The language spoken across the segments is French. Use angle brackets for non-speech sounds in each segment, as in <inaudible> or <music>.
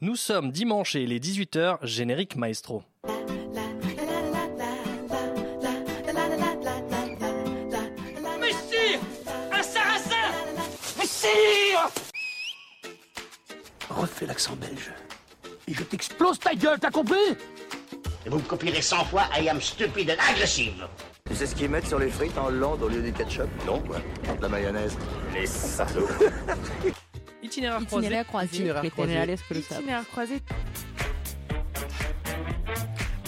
Nous sommes dimanche et il est 18h, générique maestro. Messire Un sarrasin Messire Refais l'accent belge. Et je t'explose ta gueule, t'as compris? Et vous me copierez 100 fois I am stupid and aggressive. Tu sais ce qu'ils mettent sur les frites en Hollande au lieu du ketchup? Non, quoi. De la mayonnaise. Les salauds. <laughs> Itinéraire croisé. Itinéraire croisé. Itinéraire croisé. Itinéraire croisé.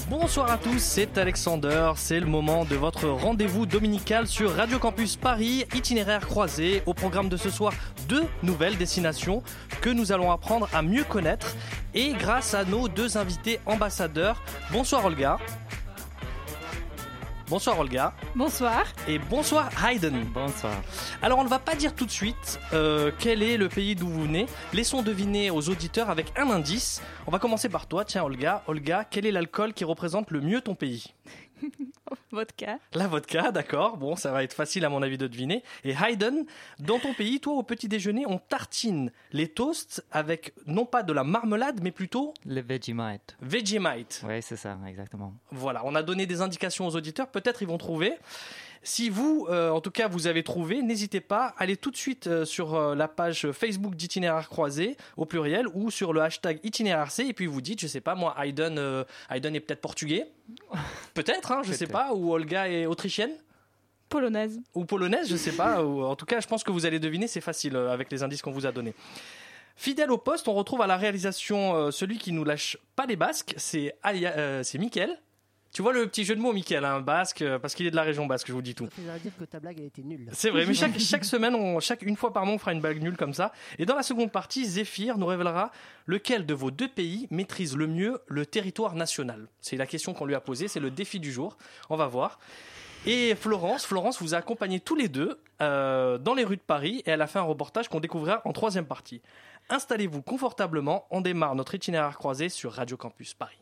Bonsoir à tous, c'est Alexander. C'est le moment de votre rendez-vous dominical sur Radio Campus Paris, itinéraire croisé. Au programme de ce soir, deux nouvelles destinations que nous allons apprendre à mieux connaître et grâce à nos deux invités ambassadeurs. Bonsoir Olga. Bonsoir Olga. Bonsoir. Et bonsoir Hayden. Bonsoir. Alors on ne va pas dire tout de suite euh, quel est le pays d'où vous venez. Laissons deviner aux auditeurs avec un indice. On va commencer par toi, tiens Olga. Olga, quel est l'alcool qui représente le mieux ton pays? <laughs> Vodka. La vodka, d'accord. Bon, ça va être facile à mon avis de deviner. Et Hayden, dans ton pays, toi au petit déjeuner, on tartine les toasts avec non pas de la marmelade, mais plutôt Le Vegemite. Vegemite. Oui, c'est ça, exactement. Voilà, on a donné des indications aux auditeurs, peut-être ils vont trouver. Si vous, euh, en tout cas, vous avez trouvé, n'hésitez pas, allez tout de suite euh, sur euh, la page Facebook d'itinéraire croisé au pluriel ou sur le hashtag itinéraire C et puis vous dites, je sais pas, moi, Hayden, euh, Hayden est peut-être portugais, <laughs> peut-être, hein, je sais Peut-être. pas, ou Olga est autrichienne Polonaise. ou polonaise, je sais pas. ou, en tout cas, je pense que vous allez deviner, c'est facile euh, avec les indices qu'on vous a donnés. Fidèle au poste, on retrouve à la réalisation euh, celui qui nous lâche pas les basques, c'est Alia- euh, c'est Mickaël. Tu vois le petit jeu de mots, Mickaël, hein, basque, euh, parce qu'il est de la région basque, je vous dis tout. Ça veut dire que ta blague, elle était nulle. C'est vrai, mais chaque, <laughs> chaque semaine, on, chaque, une fois par mois, on fera une blague nulle comme ça. Et dans la seconde partie, Zéphyr nous révélera lequel de vos deux pays maîtrise le mieux le territoire national. C'est la question qu'on lui a posée, c'est le défi du jour. On va voir. Et Florence, Florence vous a accompagné tous les deux euh, dans les rues de Paris et elle a fait un reportage qu'on découvrira en troisième partie. Installez-vous confortablement, on démarre notre itinéraire croisé sur Radio Campus Paris.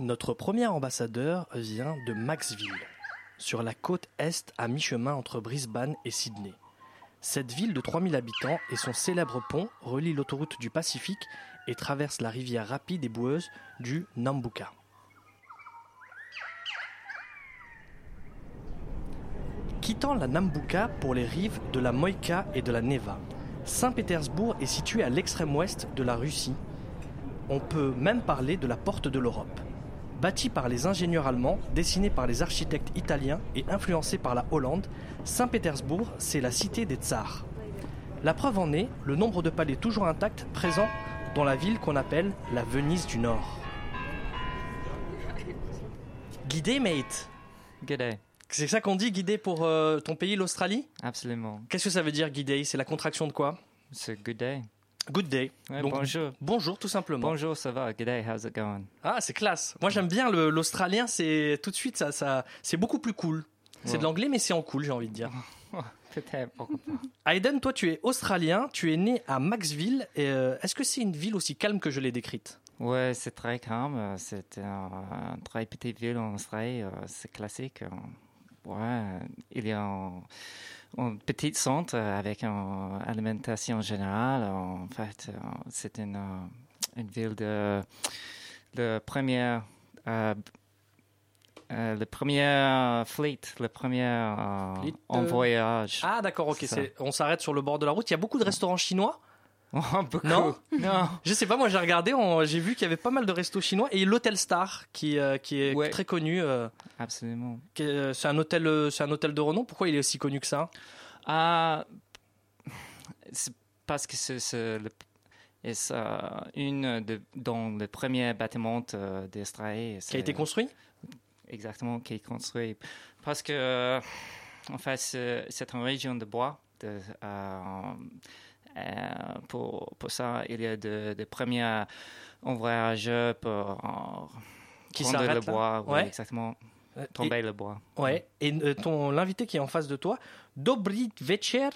Notre premier ambassadeur vient de Maxville, sur la côte est à mi-chemin entre Brisbane et Sydney. Cette ville de 3000 habitants et son célèbre pont relie l'autoroute du Pacifique et traverse la rivière rapide et boueuse du Nambucca. Quittant la Nambucca pour les rives de la Moïka et de la Neva, Saint-Pétersbourg est situé à l'extrême ouest de la Russie. On peut même parler de la porte de l'Europe. Bâti par les ingénieurs allemands, dessiné par les architectes italiens et influencé par la Hollande, Saint-Pétersbourg, c'est la cité des tsars. La preuve en est le nombre de palais toujours intacts présents dans la ville qu'on appelle la Venise du Nord. Guidé, mate Good day. C'est ça qu'on dit, guidé pour euh, ton pays, l'Australie? Absolument. Qu'est-ce que ça veut dire, guidé? C'est la contraction de quoi? C'est good day. Good day. Ouais, Donc, bonjour. Bonjour, tout simplement. Bonjour, ça va? Good day, how's it going? Ah, c'est classe. Moi, j'aime bien l'australien. C'est tout de suite, ça, ça, c'est beaucoup plus cool. C'est Ouais. de l'anglais, mais c'est en cool, j'ai envie de dire. Peut-être, pourquoi pas. Hayden, toi, tu es australien. Tu es né à Maxville. Euh, Est-ce que c'est une ville aussi calme que je l'ai décrite? Ouais, c'est très calme. C'est un, très petite ville en Australie. euh, C'est classique. Euh, Ouais, il y a un, un petit centre avec une alimentation générale. En fait, euh, c'est une, euh, une ville de le premier euh, euh, le premier fleet, le premier euh, en euh, voyage. Ah, d'accord, ok. On s'arrête sur le bord de la route. Il y a beaucoup de restaurants chinois? <laughs> Beaucoup. Non Non. Je sais pas, moi j'ai regardé, j'ai vu qu'il y avait pas mal de restos chinois et l'hôtel Star qui, euh, qui est Ouais. très connu. euh, Absolument. est- c'est un hôtel, euh, c'est un hôtel de renom. Pourquoi il est aussi connu que ça? Ah, c'est parce que c'est une de, dans le premier bâtiment euh. Qui a été construit? Exactement, qui est construit. Parce que, euh, en fait, c'est une région de bois. De, euh, euh, pour, pour ça, il y a de, de premiers voyageurs pour euh, Qui prendre le bois. oui, Ouais. exactement. Euh, Tomber le bois. et, ouais. Et euh, ton l'invité qui est en face de toi, Dobry Večer.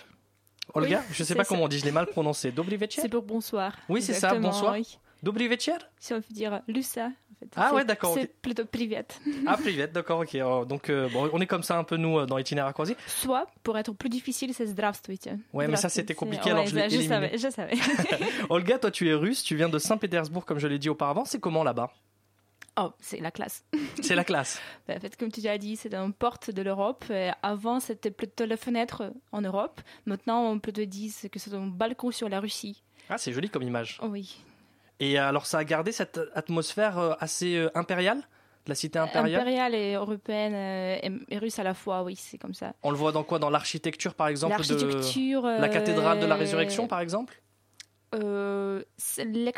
Olga, Oui, je sais c'est pas ça. comment on dit, je l'ai mal prononcé. Dobry Večer C'est pour bonsoir. Oui, c'est ça, bonsoir. oui. Dobry večer Si on veut dire Lusa, en fait. Ah ouais, d'accord, C'est plutôt privet. Ah, privet, d'accord, ok. Oh, Donc, euh, bon, on est comme ça un peu, nous, euh, dans Itinéraire croisé. Soit, pour être plus difficile, c'est Zdravstvuyte. Ouais, mais ça, c'était compliqué, c'est- alors ouais, je l'ai je savais, je savais. <laughs> Olga, toi, tu es russe, tu viens de Saint-Pétersbourg, comme je l'ai dit auparavant. C'est comment là-bas? Oh, c'est la classe. <laughs> C'est la classe. <laughs> Ben, En fait, comme tu as dit, c'est une porte de l'Europe. Euh, Avant, c'était plutôt la fenêtre en Europe. Maintenant, on peut te dire que c'est un balcon sur la Russie. Ah, c'est joli comme image. Oh oui. Et euh, alors, ça a gardé cette atmosphère euh, assez euh, impériale de la cité impériale? Impériale et européenne euh, et, et russe à la fois, oui, c'est comme ça. On le voit dans quoi? Dans l'architecture, par exemple, de L'architecture. la cathédrale de la euh, Résurrection, par exemple? Euh, la,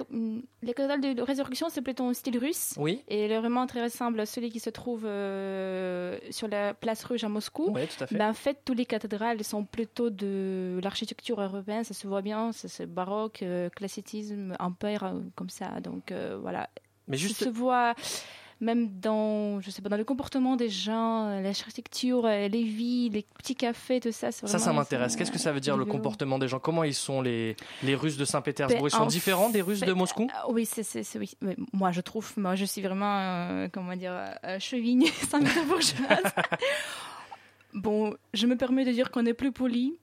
la cathédrale de Résurrection, c'est plutôt en style russe. Oui. Et elle est vraiment très ressemble à celui qui se trouve euh, sur la place rouge à Moscou. Oui, tout à fait. Ben, en fait, toutes les cathédrales sont plutôt de l'architecture européenne, ça se voit bien, c'est baroque, euh, classicisme, empire, euh, comme ça. Donc euh, voilà. Mais Ça juste, se voit même dans, je sais pas, dans le comportement des gens, euh, l'architecture, euh, les vies, les petits cafés, tout ça. ça, ça m'intéresse. Qu'est-ce que ça veut dire le comportement des gens? Comment ils sont les, les Russes de Saint-Pétersbourg? Ils sont Ben, en différents des Russes de Moscou? Oui, c'est, oui. Moi, je trouve, moi, je suis vraiment, euh, comment dire, euh, chevigne <laughs> saint-pétersbourgeoise. <laughs> bon, je me permets de dire qu'on est plus poli.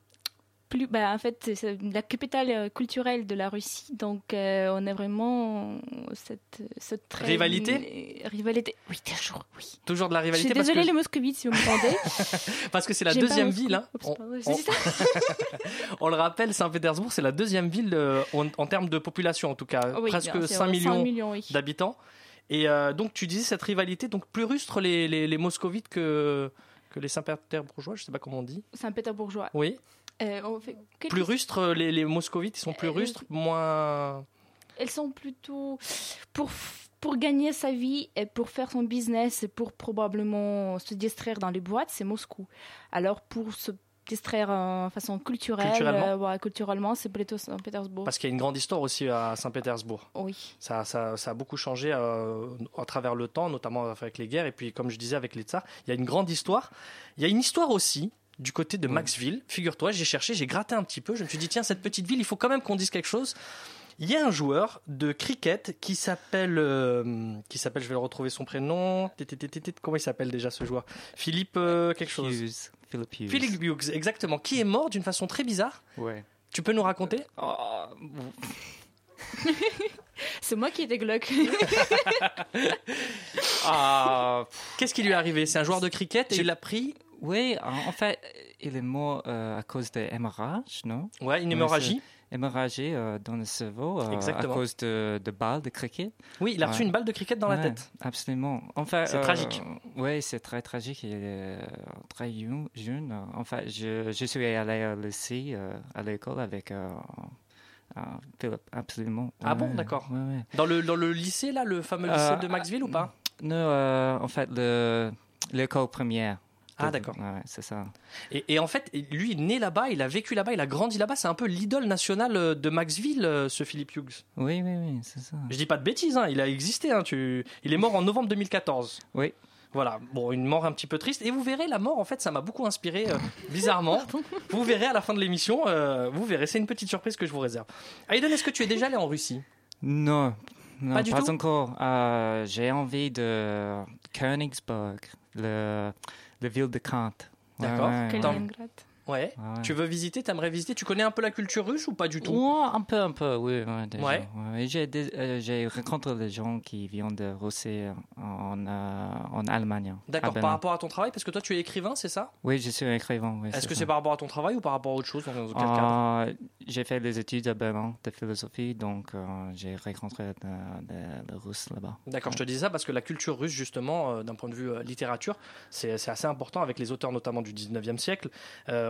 Plus, bah, en fait, c'est la capitale euh, culturelle de la Russie, donc euh, on a vraiment cette, cette très- Rivalité? euh, Rivalité, oui, toujours, oui. Toujours de la Je rivalité suis parce désolée que, les moscovites si vous m'entendez. <laughs> parce que c'est la deuxième ville. hein. Oups, On, j'ai <laughs> on- le rappelle, Saint-Pétersbourg, c'est la deuxième ville en, en termes de population, en tout cas, Oui, presque bien sûr, 5 millions oui. d'habitants. Et euh, donc, tu disais cette rivalité, donc plus rustre les, les, les moscovites que, que les Saint-Pétersbourgeois, je sais pas comment on dit. Saint-Pétersbourgeois. Oui. Euh, on fait- quel- Plus rustres, les, les moscovites, ils sont plus Euh, rustres, moins. elles sont plutôt pour pour gagner sa vie et pour faire son business et pour probablement se distraire dans les boîtes, c'est Moscou. Alors pour se distraire en façon culturelle, Culturellement. euh, ouais, c'est plutôt Saint-Pétersbourg. Parce qu'il y a une grande histoire aussi à Saint-Pétersbourg. Oui. Ça, ça, ça a beaucoup changé euh, à travers le temps, notamment avec les guerres, et puis comme je disais avec les tsars, il y a une grande histoire. Il y a une histoire aussi du côté de Maxville. Figure-toi, j'ai cherché, j'ai gratté un petit peu, je me suis dit, tiens, cette petite ville, il faut quand même qu'on dise quelque chose. Il y a un joueur de cricket qui s'appelle, euh, qui s'appelle, je vais le retrouver son prénom. Comment il s'appelle déjà ce joueur? Philippe euh, quelque chose. Hughes. Philip Hughes. Philippe Hughes, exactement. Qui est mort d'une façon très bizarre. Ouais. Tu peux nous raconter? Oh, <laughs> C'est moi qui étais Glock. <laughs> ah, Qu'est-ce qui lui est arrivé? C'est un joueur de cricket et il l'a pris. Oui, en fait, il est mort euh, à cause d'hémorragie, non? Ouais, une hémorragie. Hémorragie euh, dans le cerveau euh, à cause de, de balles de cricket. Oui, il a reçu une balle de cricket dans la tête. Absolument. Enfin, C'est tragique. Oui, c'est très tragique. Il est très jeune. Enfin, je, je suis allé euh, à l'école avec Philippe, absolument. Ah bon, d'accord. ouais. Dans le, dans le lycée, là, le fameux lycée de Maxville ou pas? Non, en fait, le- l'école première. Ah, d'accord. Ouais, c'est ça. et, et en fait, lui, il est né là-bas, il a vécu là-bas, il a grandi là-bas. C'est un peu l'idole nationale euh, de Maxville, euh, ce Philippe Hughes. Oui, oui, oui, c'est ça. Je dis pas de bêtises, hein, il a existé. Hein, tu... Il est mort en novembre 2014. Oui. Voilà, bon, une mort un petit peu triste. Et vous verrez, la mort, en fait, ça m'a beaucoup inspiré, euh, bizarrement. <laughs> vous verrez à la fin de l'émission, euh, vous verrez, c'est une petite surprise que je vous réserve. Aiden, est-ce que tu es déjà allé en Russie? Non, non Pas pas, du tout? encore. Euh, J'ai envie de Königsberg, le, la ville de Kant. Ouais, D'accord. ouais, Quel ouais. Kaliningrad. Ouais. Ouais. Tu veux visiter, t'aimerais visiter Tu connais un peu la culture russe ou pas du tout? Ouais, un peu, un peu, oui. ouais, déjà. J'ai euh, j'ai rencontré des gens qui viennent de Russie en, euh, en Allemagne. D'accord, Berlin. par rapport à ton travail, parce que toi tu es écrivain, c'est ça? Oui, je suis écrivain. oui, Est-ce que c'est par rapport à ton travail ou par rapport à autre chose dans quel cadre? Euh, J'ai fait des études à Berlin de philosophie, donc euh, j'ai rencontré des Russes là-bas. D'accord, je te disais ça parce que la culture russe, justement, d'un point de vue littérature, c'est c'est assez important avec les auteurs notamment du 19e siècle.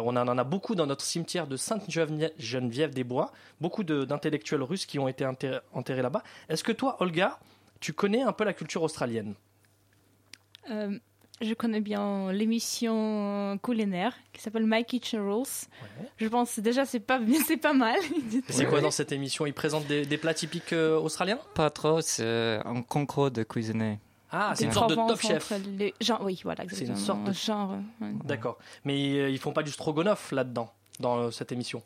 On en a beaucoup dans notre cimetière de Sainte-Geneviève-des-Bois, beaucoup d'intellectuels russes qui ont été enterrés, enterrés là-bas. Est-ce que toi, Olga, tu connais un peu la culture australienne? Euh, je connais bien l'émission culinaire qui s'appelle My Kitchen Rules. Je pense déjà c'est pas <laughs> c'est pas mal. C'est quoi dans cette émission? Ils présentent des, des plats typiques euh, australiens? Pas trop, c'est un concours de cuisiner. Ah, c'est une sorte de top chef. les- genre, oui, voilà, C'est une sorte de- genre. ouais. D'accord. Mais euh, ils font pas du stroganoff là-dedans, dans euh, cette émission?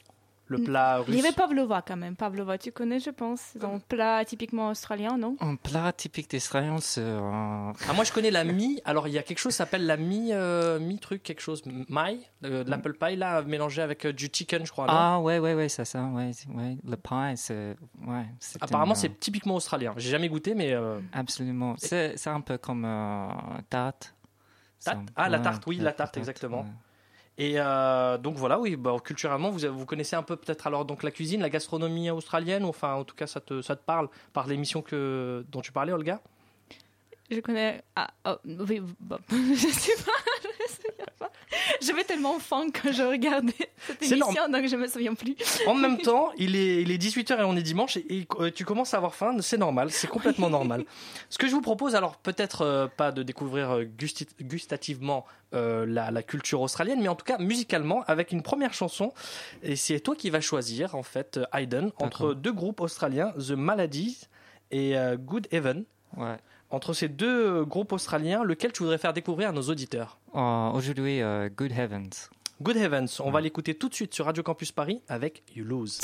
Le plat russe Il y avait pavlova quand même. Pavlova, tu connais, je pense. Un plat typiquement australien, non? Un plat typique d'Israël, c'est euh, Ah, moi, je connais la mie. Alors, il y a quelque chose qui s'appelle la mie, euh, mie truc, quelque chose, maille, euh, de l'apple pie, là, mélangé avec euh, du chicken, je crois. ah ouais ouais ouais c'est ça ouais ouais le pain c'est ouais Apparemment, une, c'est typiquement australien. J'ai jamais goûté, mais euh, absolument c'est c'est un peu comme euh, tarte. Tarte? Ah, la tarte, oui, la tarte, exactement. Et euh, donc voilà, oui, bah, culturellement, vous, vous connaissez un peu peut-être alors donc la cuisine, la gastronomie australienne, ou enfin, en tout cas, ça te, ça te parle par l'émission que dont tu parlais, Olga? Je connais. Ah, oh, oui, bon. <laughs> je sais pas. Je me souviens pas. J'avais tellement faim quand je regardais cette C'est émission, donc je me souviens plus. En même temps, il est, il est 18h et on est dimanche et, et, euh, tu commences à avoir faim, c'est normal, c'est complètement normal. Ce que je vous propose, alors peut-être euh, pas de découvrir euh, gusti- gustativement euh, la, la culture australienne, mais en tout cas musicalement avec une première chanson. Et c'est toi qui vas choisir, en fait, Hayden, entre D'accord. deux groupes australiens, The Maladies et euh, Good Heaven. Ouais. Entre ces deux euh, groupes australiens, lequel tu voudrais faire découvrir à nos auditeurs Euh, Aujourd'hui, euh, Good Heavens. Good Heavens, on va l'écouter tout de suite sur Radio Campus Paris avec You Lose.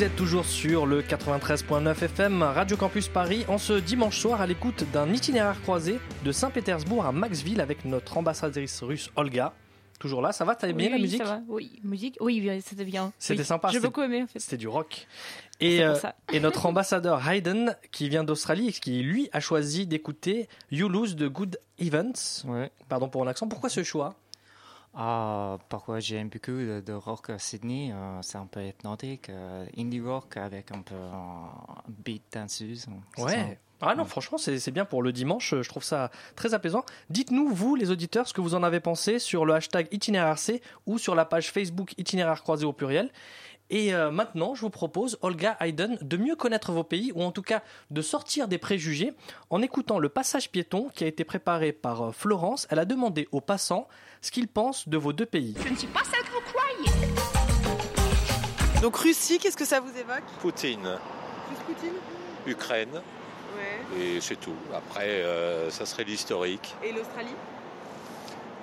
Vous êtes toujours sur le 93.9 FM Radio Campus Paris en ce dimanche soir à l'écoute d'un itinéraire croisé de Saint-Pétersbourg à Maxville avec notre ambassadrice russe Olga. Toujours là, ça va T'as bien Oui, la oui, musique ça va. Oui, musique. Oui, c'était bien. C'était Oui. sympa, J'ai c'était- beaucoup aimé en fait. C'était du rock. Et, euh, et <laughs> notre ambassadeur Hayden, qui vient d'Australie et qui lui a choisi d'écouter You Lose de Good Events. Ouais. Pardon pour mon accent. Pourquoi ce choix? Ah, pourquoi j'aime beaucoup de, de rock à Sydney, euh, c'est un peu hypnotique, euh, indie rock avec un peu un beat danseuse. ça. Ouais. Ah non, Ouais. franchement, c'est bien pour le dimanche. Je trouve ça très apaisant. Dites-nous, vous, les auditeurs, ce que vous en avez pensé sur le hashtag itinéraire.c ou sur la page Facebook itinéraire croisé au pluriel. Et euh, maintenant, je vous propose, Olga Hayden, de mieux connaître vos pays, ou en tout cas de sortir des préjugés, en écoutant le passage piéton qui a été préparé par euh, Florence. Elle a demandé aux passants ce qu'ils pensent de vos deux pays. Je ne suis pas celle que vous croyez. Donc Russie, qu'est-ce que ça vous évoque? Poutine, Plus Poutine? Ukraine, Ouais. et c'est tout. Après, euh, ça serait l'historique. Et l'Australie?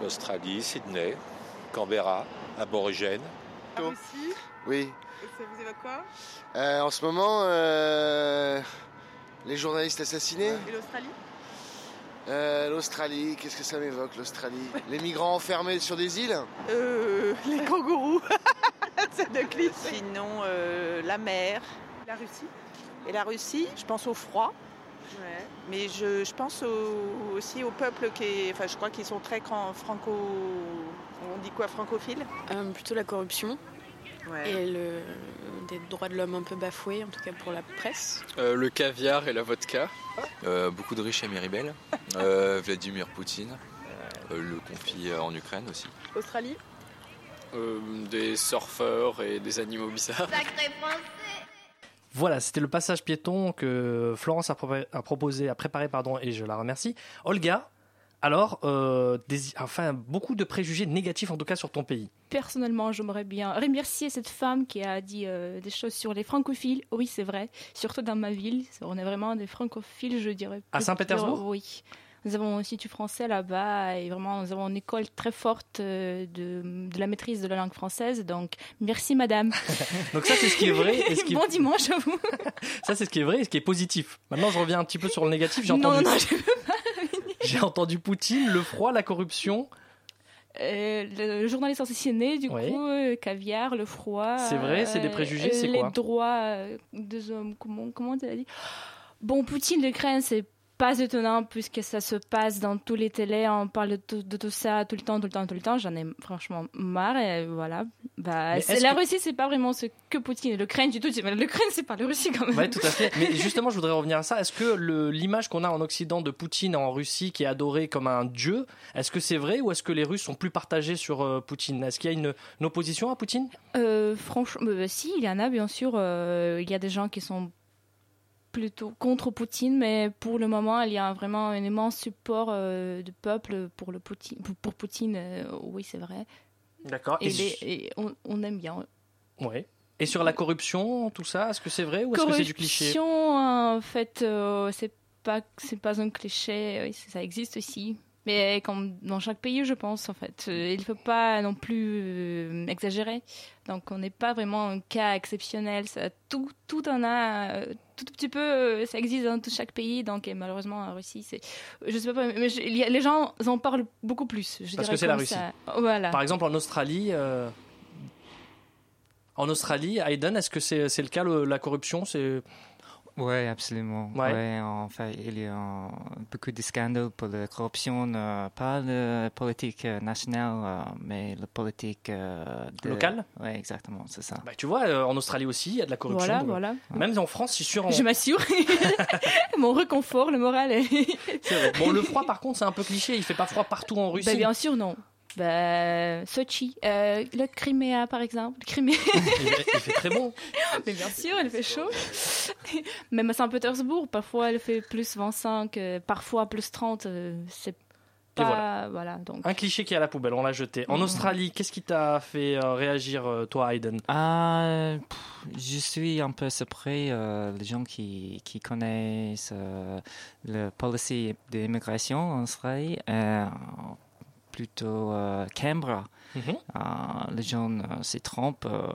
L'Australie, Sydney, Canberra, aborigène. La Russie? Oui. Et ça vous évoque quoi? Euh, en ce moment, euh, les journalistes assassinés. Et l'Australie? Euh, L'Australie, qu'est-ce que ça m'évoque, l'Australie? Les migrants enfermés sur des îles? Euh, les kangourous. <laughs> C'est de clip. Sinon, euh, la mer. La Russie? Et la Russie, je pense au froid. Ouais. Mais je, je pense au- aussi au peuple qui est, enfin je crois qu'ils sont très franco, on dit quoi francophile? Euh, Plutôt la corruption Ouais. et le, des droits de l'homme un peu bafoués, en tout cas pour la presse. Euh, le caviar et la vodka. Euh, beaucoup de riches à Miribel. <laughs> Euh, Vladimir Poutine. Euh, le conflit en Ukraine aussi. Australie Euh, des surfeurs et des animaux bizarres. Voilà, c'était le passage piéton que Florence a proposé, a préparé, pardon, et je la remercie. Olga, alors, euh, des- enfin, beaucoup de préjugés négatifs en tout cas sur ton pays. Personnellement, j'aimerais bien remercier cette femme qui a dit euh, des choses sur les francophiles. Oui, c'est vrai. Surtout dans ma ville, on est vraiment des francophiles, je dirais. À Saint-Pétersbourg Oui. Nous avons un institut français là-bas et vraiment nous avons une école très forte euh, de, de la maîtrise de la langue française. Donc merci madame. <laughs> Donc ça, c'est ce qui est vrai. et ce qui <laughs> est- bon dimanche à vous. <laughs> Ça, c'est ce qui est vrai et ce qui est positif. Maintenant, je reviens un petit peu sur le négatif. J'ai Non, entendu, non, je <laughs> j'ai entendu Poutine, le froid, la corruption. Euh, le journaliste assassiné, du Oui. coup, euh, caviar, le froid. C'est vrai, c'est des euh, préjugés, c'est Les quoi droits euh, des hommes, comment, comment tu as dit? Bon, Poutine, l'Ukraine, c'est pas étonnant puisque ça se passe dans tous les télés, on parle de tout, de tout ça tout le temps, tout le temps, tout le temps. J'en ai franchement marre et voilà. Bah, c'est- est-ce la que- Russie, c'est pas vraiment ce que Poutine l'Ukraine du tout. L'Ukraine, c'est pas la Russie quand même. Oui, tout à fait. Mais justement, je voudrais revenir à ça. Est-ce que l'image qu'on a en Occident de Poutine en Russie, qui est adoré comme un dieu, est-ce que c'est vrai ou est-ce que les Russes sont plus partagés sur euh, Poutine? Est-ce qu'il y a une, une opposition à Poutine? Euh, franchement, euh, si, il y en a bien sûr. il y a des gens qui sont plutôt contre Poutine, mais pour le moment, il y a vraiment un immense support euh, du peuple pour, le Poutine, pour, pour Poutine. euh, oui, c'est vrai. D'accord. Et, Et, les- et on, on aime bien. ouais. Et sur la corruption, tout ça, est-ce que c'est vrai ou est-ce que c'est du cliché? Corruption, en fait, euh, c'est pas c'est pas un cliché. oui, ça existe aussi. Mais comme dans chaque pays, je pense, en fait. Euh, Il ne faut pas non plus euh, exagérer. Donc, on n'est pas vraiment un cas exceptionnel. Ça, tout, tout en a, euh, tout petit peu, euh, ça existe dans tout chaque pays. Donc, et malheureusement, en Russie, c'est. Je sais pas, mais je- a- les gens en parlent beaucoup plus. Je Parce que c'est la Russie. ça. Voilà. Par exemple, en Australie, euh, en Australie, Hayden, est-ce que c'est c'est le cas le- la corruption? C'est Oui, absolument. Ouais. Ouais, en fait, il y a beaucoup de scandales pour la corruption, euh, pas la politique euh, nationale, euh, mais la politique euh, de- Locale Oui, exactement, c'est ça. Bah, tu vois, euh, en Australie aussi, il y a de la corruption. Voilà, Donc, voilà. Même en France, je suis sûr. en- Je m'assure. <laughs> Mon réconfort, le moral est. C'est. Bon, le froid, par contre, c'est un peu cliché. Il fait pas froid partout en Russie. Bah, bien sûr, non. Bah, Sochi, euh, le Crimea par exemple. Le Crimea. il, il fait très bon. <laughs> Mais bien sûr, il fait chaud. <laughs> Même à Saint-Pétersbourg, parfois il fait plus 25, euh, parfois plus 30. euh, c'est pas. voilà. voilà. donc. Un cliché qui est à la poubelle, on l'a jeté. En Mhm. Australie, qu'est-ce qui t'a fait euh, réagir, euh, toi, Hayden? Ah, pff, je suis un peu surpris, euh, les gens qui, qui connaissent euh, le policy d'immigration en Australie, euh, plutôt euh, Canberra. Mhm. Euh, les gens euh, se trompent. euh,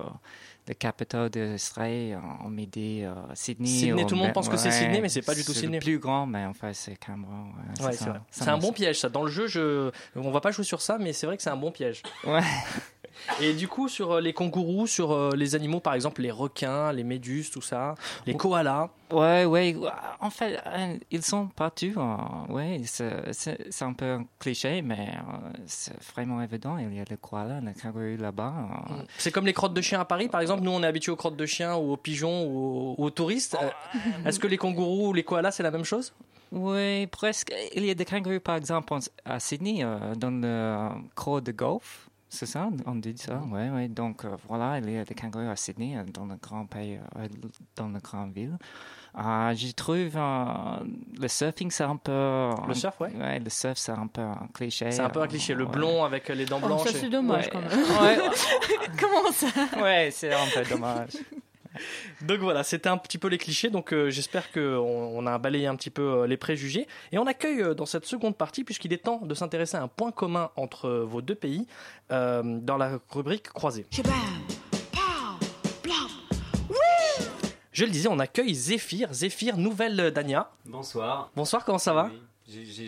le capital d'Australie, euh, on met dit euh, Sydney. Sydney, ou tout le monde pense que c'est Sydney, mais c'est pas du tout C'est Sydney. le plus grand, mais en fait, c'est Canberra. ouais, Ouais, c'est C'est un bon piège, ça. Dans le jeu, je... on va pas jouer sur ça, mais c'est vrai que c'est un bon piège. Ouais. <laughs> Et du coup, sur euh, les kangourous, sur euh, les animaux, par exemple, les requins, les méduses, tout ça, les koalas. Ouais, ouais. En fait, euh, ils sont partout. ouais, c'est un peu un cliché, mais c'est vraiment évident. Il y a le koala, le kangourou là-bas. euh. C'est comme les crottes de chiens à Paris, par exemple. Nous, on est habitués aux crottes de chiens ou aux pigeons ou aux, ou aux touristes. Euh, Est-ce que les kangourous ou les koalas, c'est la même chose? Oui, presque. Il y a des kangourous, par exemple, à Sydney, dans le cours de golf. C'est ça, on dit ça, ouais, ouais. Donc euh, voilà, il y a des kangourous à Sydney, euh, dans le grand pays, euh, dans la grande ville. Euh, je trouve euh, le surfing, c'est un peu. Le surf, ouais. Ouais, le surf, c'est un peu un cliché. C'est un peu un cliché. Le ouais. blond avec les dents Oh, blanches. ça c'est dommage Ouais. quand même. Ouais. <laughs> Comment ça? Ouais, c'est un peu dommage. Donc voilà, c'était un petit peu les clichés. Donc euh, j'espère qu'on on a balayé un petit peu euh, les préjugés. Et on accueille euh, dans cette seconde partie, puisqu'il est temps de s'intéresser à un point commun entre vos deux pays, dans la rubrique croisée. Je le disais, on accueille Zéphyr. Zéphyr, nouvelle d'Ania. Bonsoir. Bonsoir, comment ça va? Oui.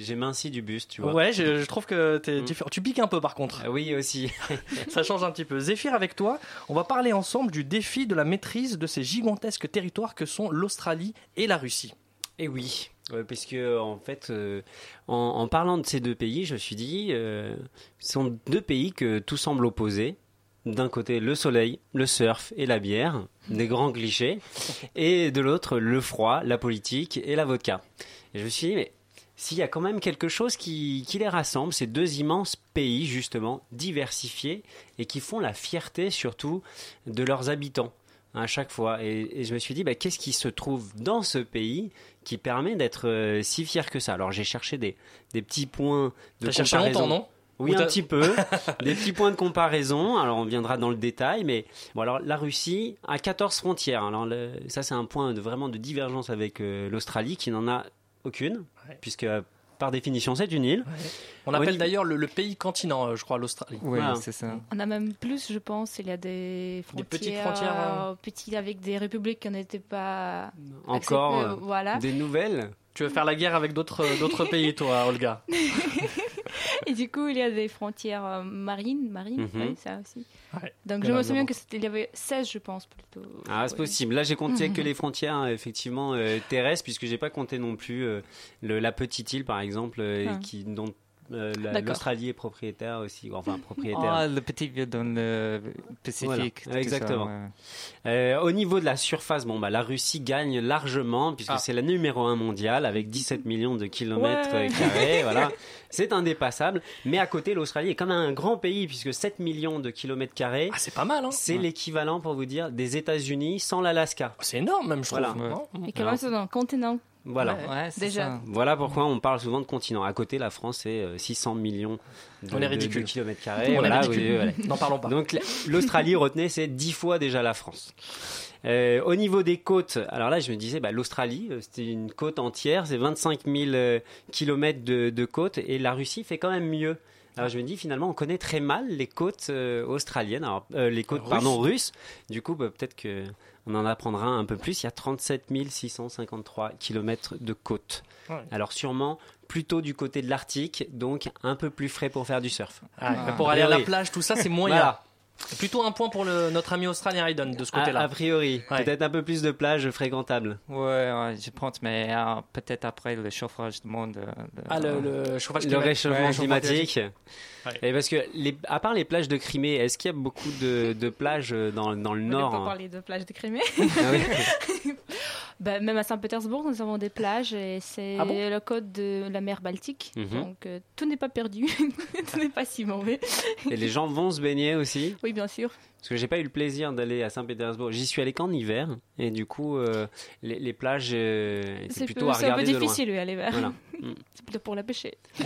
J'ai- minci du buste, tu vois. Ouais, je, je trouve que t'es Mm. différent. Tu piques un peu par contre. Ah oui, aussi. <laughs> Ça change un petit peu. Zéphyr, avec toi, on va parler ensemble du défi de la maîtrise de ces gigantesques territoires que sont l'Australie et la Russie. Et oui. Ouais, parce que en fait, euh, en, en parlant de ces deux pays, je me suis dit, euh, ce sont deux pays que tout semble opposer. D'un côté, le soleil, le surf et la bière, des grands clichés, <laughs> et de l'autre, le froid, la politique et la vodka. Et je me suis dit, mais s'il y a quand même quelque chose qui, qui les rassemble, ces deux immenses pays, justement, diversifiés, et qui font la fierté surtout de leurs habitants à chaque fois. Et, et je me suis dit, bah, qu'est-ce qui se trouve dans ce pays qui permet d'être euh, si fier que ça? Alors j'ai cherché des, des petits points de T'as cherché comparaison. longtemps, non? Oui, Ou un petit peu. <laughs> des petits points de comparaison. Alors on viendra dans le détail, mais bon, alors la Russie a 14 frontières. Alors le- ça, c'est un point de, vraiment de divergence avec euh, l'Australie qui n'en a aucune, puisque euh, par définition, c'est une île. On appelle d'ailleurs le, le pays continent, euh, je crois, l'Australie. Oui, Voilà. c'est ça. On a même plus, je pense. Il y a des frontières, petites frontières, euh, petites avec des républiques qui n'étaient pas Encore euh, voilà. des nouvelles. Tu veux faire la guerre avec d'autres euh, d'autres <laughs> pays, toi, Olga? <laughs> Et du coup, il y a des frontières euh, marines, marines, Mhm. oui, ça aussi. Ouais. Donc je me souviens vraiment. que c'était- il y avait 16, je pense plutôt. Ah, c'est Ouais. possible. Là, j'ai compté que Mhm. les frontières euh, effectivement euh, terrestres, puisque j'ai pas compté non plus euh, le- la petite île, par exemple, euh, Ah. qui dont euh, l'Australie est propriétaire aussi, enfin propriétaire. Ah, le petit vieux dans le Pacifique. Voilà, exactement. ça, ouais. Euh, au niveau de la surface, bon, bah, la Russie gagne largement puisque Ah. c'est la numéro un mondiale avec 17 millions de kilomètres Ouais. euh, carrés. voilà. <laughs> C'est indépassable. Mais à côté, l'Australie est quand même un grand pays puisque 7 millions de kilomètres carrés. Ah, c'est pas mal, hein C'est l'équivalent, pour vous dire, des États-Unis sans l'Alaska. C'est énorme, même, je trouve. Voilà. Et même, c'est dans le continent? Voilà. Ouais, déjà. ça. Voilà pourquoi on parle souvent de continent. À côté, la France, c'est euh, 600 millions de, On est de- ridicule. de kilomètres carrés. Voilà, oui, voilà. N'en parlons pas. Donc l'Australie, retenez, c'est 10 fois déjà la France. Euh, au niveau des côtes, alors là je me disais, bah, l'Australie, euh, c'était une côte entière, c'est 25 000 euh, kilomètres de, de côte, et la Russie fait quand même mieux. Alors je me dis finalement on connaît très mal les côtes euh, australiennes, alors, euh, les côtes Russes. pardon russes. Du coup bah, peut-être que on en apprendra un peu plus. Il y a 37 653 kilomètres de côte. Ouais. Alors sûrement plutôt du côté de l'Arctique, donc un peu plus frais pour faire du surf. Ah, mais pour aller à la plage, tout ça, c'est moyen. Voilà. C'est plutôt un point pour le, notre ami australien Hayden de ce A, côté-là. a priori, Ouais. peut-être un peu plus de plages fréquentables. Ouais, ouais, je pense, mais euh, peut-être après le chauffage du monde. euh, de- Ah, le, le chauffage Le réchauffement Ouais, climatique. Ouais. Et parce que, les, à part les plages de Crimée, est-ce qu'il y a beaucoup de, de plages dans, dans le On nord pas hein? parler de plage de Crimée. Ah <laughs> Ben, même à Saint-Pétersbourg, nous avons des plages et c'est Ah bon le code de la mer Baltique. Mhm. Donc euh, tout n'est pas perdu, <laughs> tout n'est pas si mauvais. Et les gens vont se baigner aussi? Oui, bien sûr. Parce que j'ai pas eu le plaisir d'aller à Saint-Pétersbourg. J'y suis allé qu'en hiver. Et du coup, euh, les, les plages euh, C'est plutôt peu- à c'est un peu regarder difficile vers. Voilà. <laughs> Mm. C'est plutôt pour la pêcher. <laughs>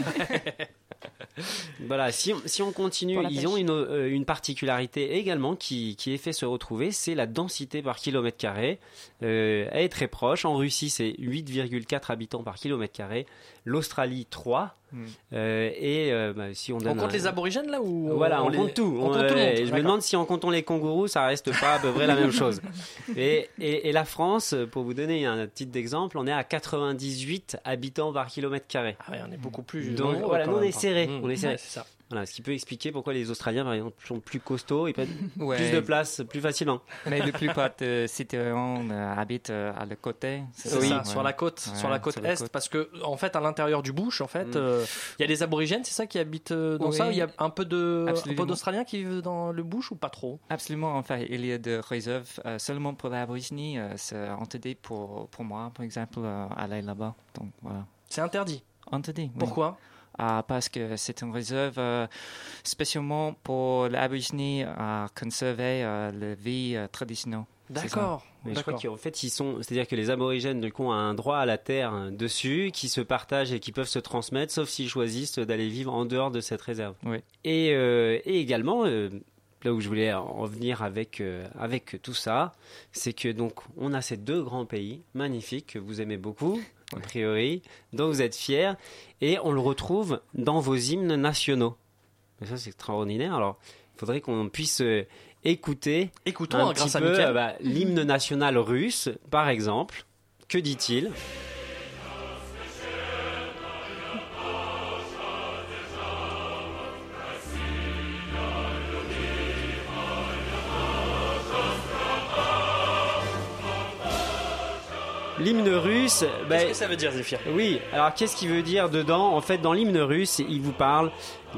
Voilà, si on, si on continue, ils pêche. ont une, euh, une particularité également qui, qui est fait se retrouver, c'est la densité par kilomètre carré. Elle est très proche. En Russie, c'est 8,4 habitants par kilomètre carré. L'Australie, 3. Hmm. Euh, et euh, bah, si on compte un- les aborigènes là ou Voilà, on, les- compte tout. On On- compte tout le ouais, monde. je me demande si en comptant les kangourous, ça reste pas à peu près la même chose. <laughs> Et, et, et la France, pour vous donner un petit exemple, on est à 98 habitants par kilomètre carré. Ah ouais, on est beaucoup plus. Donc voilà, nous, on est serré. Mmh. On est serré. Ouais, c'est ça. Voilà, ce qui peut expliquer pourquoi les Australiens, par exemple, sont plus costauds et prennent <laughs> Ouais. plus de place plus facilement. Mais la plupart des citoyens euh, habitent euh, à le côté. C'est Oui. ça, Ouais. sur la côte, Ouais, sur la côte sur la est, côte. parce que en fait, à l'intérieur du bush, en fait, Mm. euh, il y a des aborigènes, c'est ça qui habitent euh, dans Oui. ça. Il y a un peu de, un peu d'Australiens qui vivent dans le bush ou pas trop? Absolument, en fait, il y a des réserves euh, seulement pour l'Aborigine. Euh, c'est interdit pour, pour moi, par exemple, euh, aller là-bas. Donc voilà. C'est interdit? Interdit. oui. Pourquoi? Parce que c'est une réserve euh, spécialement pour l'Aborigine à conserver euh, la vie euh, traditionnelle. D'accord. Mais je crois qu'en fait, ils sont, c'est-à-dire que les aborigènes du coup ont un droit à la terre euh, dessus, qui se partagent et qui peuvent se transmettre, sauf s'ils choisissent d'aller vivre en dehors de cette réserve. Oui. Et, euh, et également, euh, là où je voulais en venir avec euh, avec tout ça, c'est que donc on a ces deux grands pays magnifiques que vous aimez beaucoup, a priori, dont vous êtes fiers, et on le retrouve dans vos hymnes nationaux. Et ça, c'est extraordinaire. Alors, il faudrait qu'on puisse euh, écouter Écoutons, un hein, grâce petit à peu euh, bah, l'hymne national russe, par exemple. Que dit-il? L'hymne russe. bah, Qu'est-ce que ça veut dire, Zéphyr? Oui, alors qu'est-ce qu'il veut dire dedans? En fait, dans l'hymne russe, il vous parle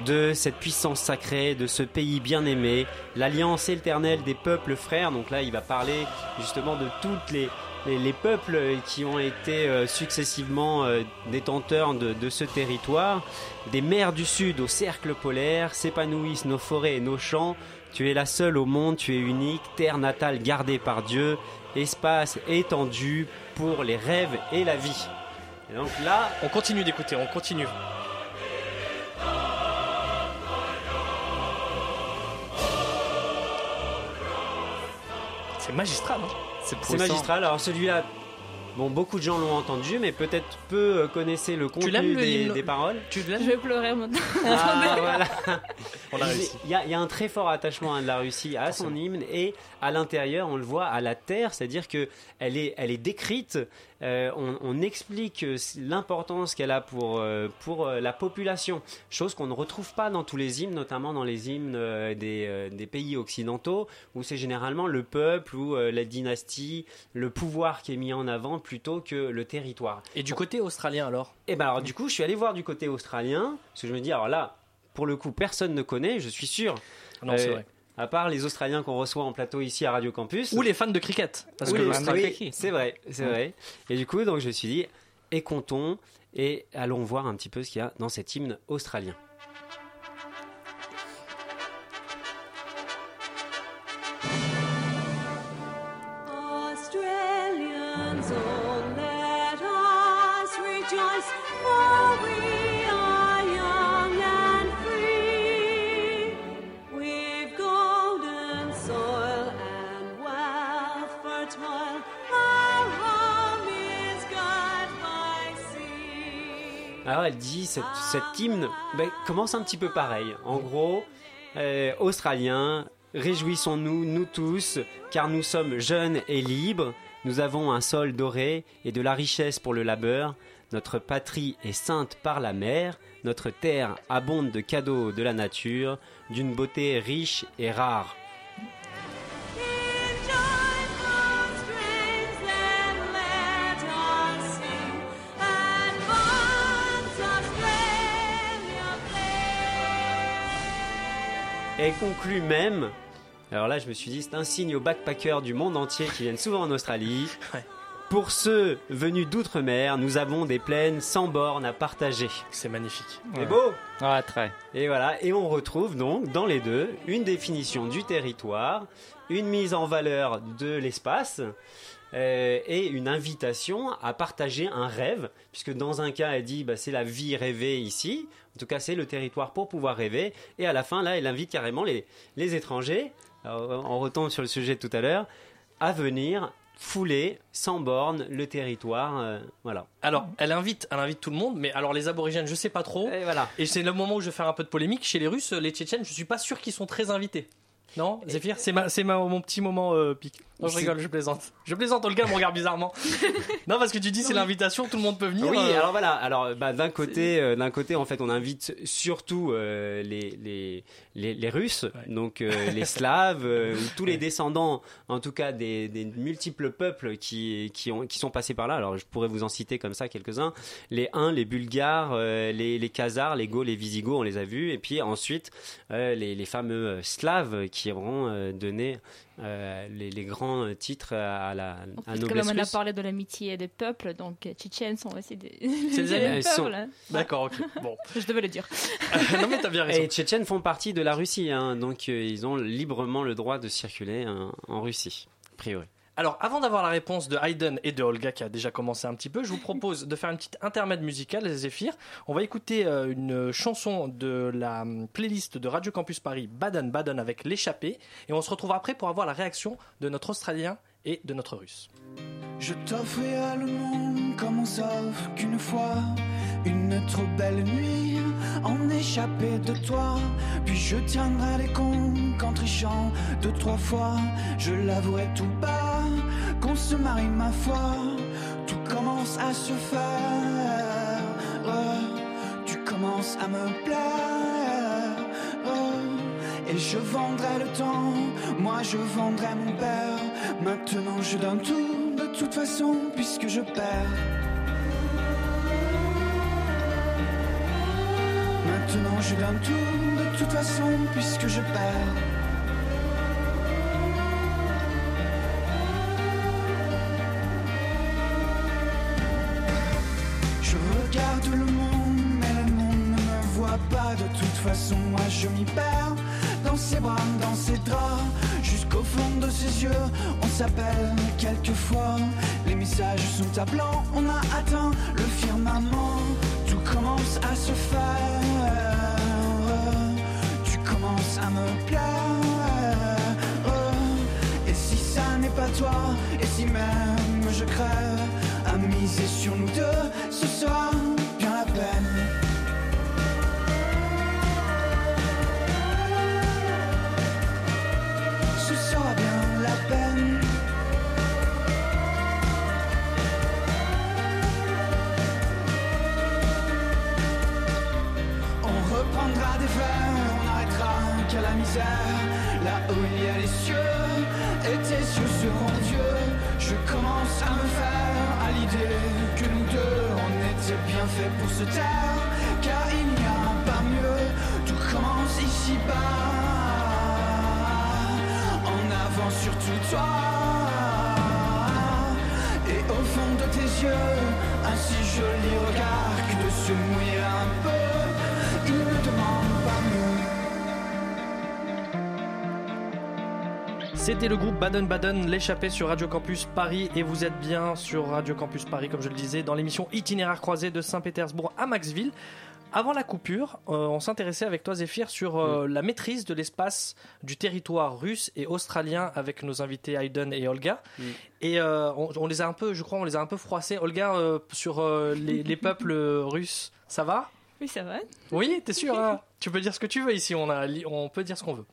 de cette puissance sacrée, de ce pays bien-aimé, l'alliance éternelle des peuples frères. Donc là, il va parler justement de toutes les, les, les peuples qui ont été euh, successivement euh, détenteurs de, de ce territoire. Des mers du sud au cercle polaire s'épanouissent nos forêts et nos champs. Tu es la seule au monde, tu es unique, terre natale gardée par Dieu, espace étendu pour les rêves et la vie. Et donc là, On continue d'écouter, on continue. C'est magistral, hein c'est magistral. Alors celui-là, bon, beaucoup de gens l'ont entendu, mais peut-être peu euh, connaissaient le contenu le des, paroles. Tu Je vais pleurer maintenant. Ah, <laughs> voilà. On a réussi. Il y, a, il y a un très fort attachement hein, de la Russie à son hymne et à l'intérieur, on le voit à la terre, c'est-à-dire que elle est, elle est décrite. Euh, on, on explique euh, l'importance qu'elle a pour euh, pour la population, chose qu'on ne retrouve pas dans tous les hymnes, notamment dans les hymnes des, des pays occidentaux, où c'est généralement le peuple ou la dynastie, le pouvoir qui est mis en avant plutôt que le territoire. Et du côté australien alors? Et ben alors du coup, je suis allé voir du côté australien, parce que je me dis alors là, pour le coup, personne ne connaît, je suis sûr. Non, c'est Euh, vrai. À part les Australiens qu'on reçoit en plateau ici à Radio Campus. Ou les fans de cricket. Parce Ou que les- l'Australie- oui, c'est vrai, c'est Ouais. vrai. Et du coup, donc je me suis dit, écoutons et allons voir un petit peu ce qu'il y a dans cet hymne australien. Cet hymne ben, commence un petit peu pareil. En gros, euh, Australiens, réjouissons-nous, nous tous, car nous sommes jeunes et libres. Nous avons un sol doré et de la richesse pour le labeur. Notre patrie est sainte par la mer. Notre terre abonde de cadeaux de la nature, d'une beauté riche et rare. Elle conclut même. Alors là, je me suis dit, c'est un signe aux backpackers du monde entier qui viennent souvent en Australie. <laughs> Pour ceux venus d'outre-mer, nous avons des plaines sans bornes à partager. C'est magnifique. C'est beau Ouais, très. Et voilà, et on retrouve donc dans les deux une définition du territoire, une mise en valeur de l'espace euh, et une invitation à partager un rêve, puisque dans un cas elle dit bah, c'est la vie rêvée ici, en tout cas c'est le territoire pour pouvoir rêver, et à la fin là elle invite carrément les, les étrangers, alors, on retombe sur le sujet de tout à l'heure, à venir fouler sans borne le territoire, euh, voilà. Alors, elle invite, elle invite tout le monde, mais alors les aborigènes, je sais pas trop. Et voilà. Et c'est le moment où je vais faire un peu de polémique. Chez les Russes, les Tchétchènes, je suis pas sûr qu'ils sont très invités. Non, Zéphyr, c'est ma, c'est ma, mon petit moment euh, pique. Non, je rigole, je plaisante. Je plaisante, Olga me regarde bizarrement. <laughs> non, parce que tu dis c'est l'invitation, tout le monde peut venir. Oui, euh, alors voilà. Alors bah, d'un côté, euh, d'un côté, en fait, on invite surtout euh, les, les, les les Russes, donc les Slaves, <laughs> ou tous les descendants, en tout cas des, des multiples peuples qui qui ont qui sont passés par là. Alors je pourrais vous en citer comme ça quelques-uns. Les Huns, les Bulgares, les les Khazars, les Gauls, les Visigoths, on les a vus, et puis ensuite les les fameux Slaves qui auront euh, donné euh, les, les grands titres à la à Comme noblesse on a parlé de l'amitié des peuples, donc euh, Tchétchènes sont aussi des, <laughs> C'est des. Ils sont- hein. D'accord, ok. Bon. <laughs> Je devais le dire. <laughs> non, mais t'as bien raison. Et les Tchétchènes font partie de la Russie, hein, donc euh, ils ont librement le droit de circuler hein, en Russie, a priori. Alors, avant d'avoir la réponse de Hayden et de Olga, qui a déjà commencé un petit peu, je vous propose de faire une petite intermède musicale, Zéphyr. On va écouter euh, une chanson de la hum, playlist de Radio Campus Paris, Baden Baden avec l'échappée. Et on se retrouve après pour avoir la réaction de notre Australien et de notre Russe. Je t'offrirai le monde comme on s'offre qu'une fois une trop belle nuit en échappé de toi. Puis je tiendrai les comptes qu'en trichant deux, trois fois, je l'avouerai tout bas qu'on se marie ma foi. Tout commence à se faire, tu commences à me plaire. Et je vendrai le temps, moi je vendrai mon père. Maintenant je donne tout de toute façon, puisque je perds. Maintenant je donne tout, de toute façon, puisque je perds. Je regarde le monde, mais le monde ne me voit pas de toute façon. Moi je m'y perds dans ses bras, dans ses draps, jusqu'au fond de ses yeux. On s'appelle quelquefois, les messages sont à blanc. On a atteint le firmament, tout commence à se faire. Et si ça n'est pas toi, et si même je crève, à miser sur nous deux, ce sera bien la peine. Là où il y a les cieux, et tes yeux seront Dieu. Je commence à me faire à l'idée que nous deux, on était bien fait pour se taire. Car il n'y a pas mieux, tout commence ici-bas. En avant surtout toi. Et au fond de tes yeux, un si joli regard que de se mouiller un peu. Il ne demande C'était le groupe Baden-Baden, l'échappée sur Radio Campus Paris et vous êtes bien sur Radio Campus Paris, comme je le disais, dans l'émission Itinéraire croisé de Saint-Pétersbourg à Maxville. Avant la coupure, euh, on s'intéressait avec toi Zéphyr sur euh, la maîtrise de l'espace du territoire russe et australien avec nos invités Hayden et Olga. Et euh, on, on les a un peu, je crois, on les a un peu froissés. Olga, euh, sur euh, les, les <laughs> peuples russes, ça va? Oui, ça va. Oui, t'es sûr hein? <laughs> Tu peux dire ce que tu veux ici, on, a, on peut dire ce qu'on veut.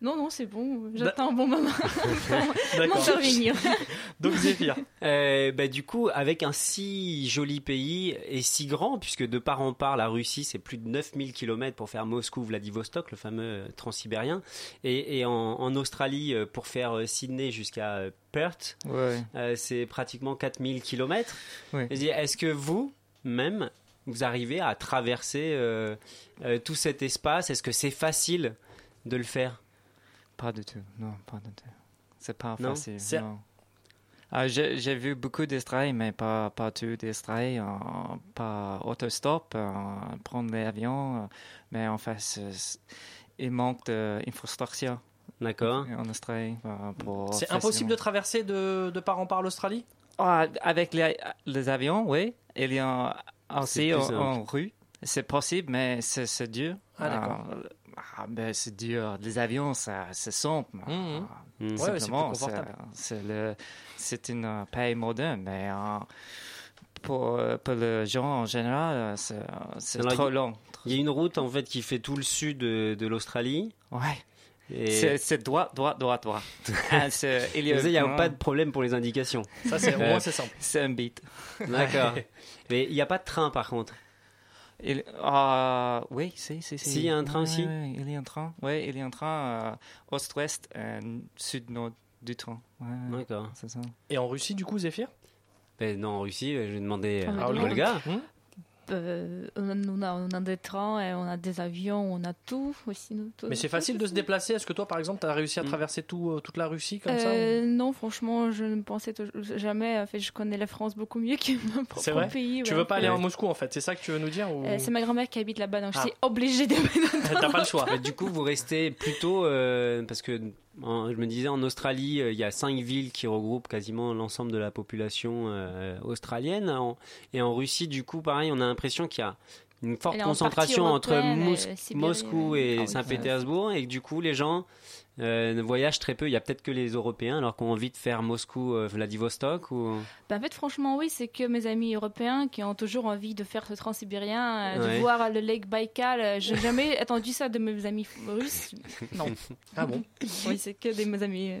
Non, non, c'est bon. J'attends un bon moment <laughs> <laughs> pour m'intervenir. <laughs> Donc Zéphyr. Euh, bah, du coup, avec un si joli pays et si grand, puisque de part en part, la Russie, c'est plus de 9000 km pour faire Moscou-Vladivostok, le fameux euh, transsibérien. Et, et en, en Australie, euh, pour faire euh, Sydney jusqu'à Perth, Ouais. euh, c'est pratiquement 4000 km. Ouais. Est-ce que vous, même, vous arrivez à traverser euh, euh, tout cet espace? Est-ce que c'est facile de le faire? Pas du tout, non, pas du tout. C'est pas Non? facile. Non. Ah, j'ai vu beaucoup d'Australie, mais pas, pas tout d'Australie, euh, pas autostop, euh, prendre l'avion, euh, mais en fait, il manque d'infrastructure. D'accord. En Australie. C'est impossible de traverser de, de part en part l'Australie? Ah, avec les, les avions, oui. Il y a aussi en, en rue. C'est possible, mais c'est c'est dur. Ah, d'accord. Ah, ben, c'est dur. Les avions, ça, c'est simple. Mhm. Ah, ouais, c'est confortable. C'est le- c'est une pays moderne, mais euh, pour, pour les gens en général, c'est c'est Alors, trop long. Il y a une route en fait qui fait tout le sud de, de l'Australie. Ouais. Et... C'est c'est droit, droit, droit, droit. <laughs> Ah, c'est- il a, n'y a pas de problème pour les indications. Ça, c'est- au Euh, moins, c'est simple. C'est un beat. D'accord. <laughs> Mais il n'y a pas de train par contre. Il, ah, oui, si, si, si. Si, il y a un train Ouais, aussi ouais, il y a un train. Oui, il y a un train euh, ouest-ouest, euh, sud-nord du train. Ouais, D'accord. C'est ça. Et en Russie, du coup, Zéphyr? Ben non, en Russie, je vais demander Ah, à dis Olga. Euh, on, a, on des trains, et on a des avions, on a tout aussi. tout- Mais c'est facile de se déplacer. Est-ce que toi, par exemple, tu as réussi à traverser tout, euh, toute la Russie comme ça Euh, non, franchement, je ne pensais jamais. En fait, je connais la France beaucoup mieux que mon propre C'est vrai pays. Tu ouais. veux pas aller à Moscou, en fait C'est ça que tu veux nous dire ou... Euh, C'est ma grand-mère qui habite là-bas, donc Ah. je suis obligée de. <laughs> T'as pas le choix. Mais du coup, vous restez plutôt euh, parce que en- je me disais en Australie, euh, il y a cinq villes qui regroupent quasiment l'ensemble de la population euh, australienne. En- et en Russie, du coup, pareil, on a l'impression qu'il y a une forte concentration entre euh, Moscou et Ah Saint-Pétersbourg, et que du coup, les gens euh, ne voyagent très peu. Il y a peut-être que les Européens, alors qu'on a envie de faire Moscou-Vladivostok ou? Ben, en fait, franchement, oui, c'est que mes amis européens qui ont toujours envie de faire ce transsibérien, euh, Ouais. de voir le lac Baïkal. euh, J'ai jamais <laughs> entendu ça de mes amis russes. <laughs> Non. Ah bon? Oui, c'est que des mes amis euh,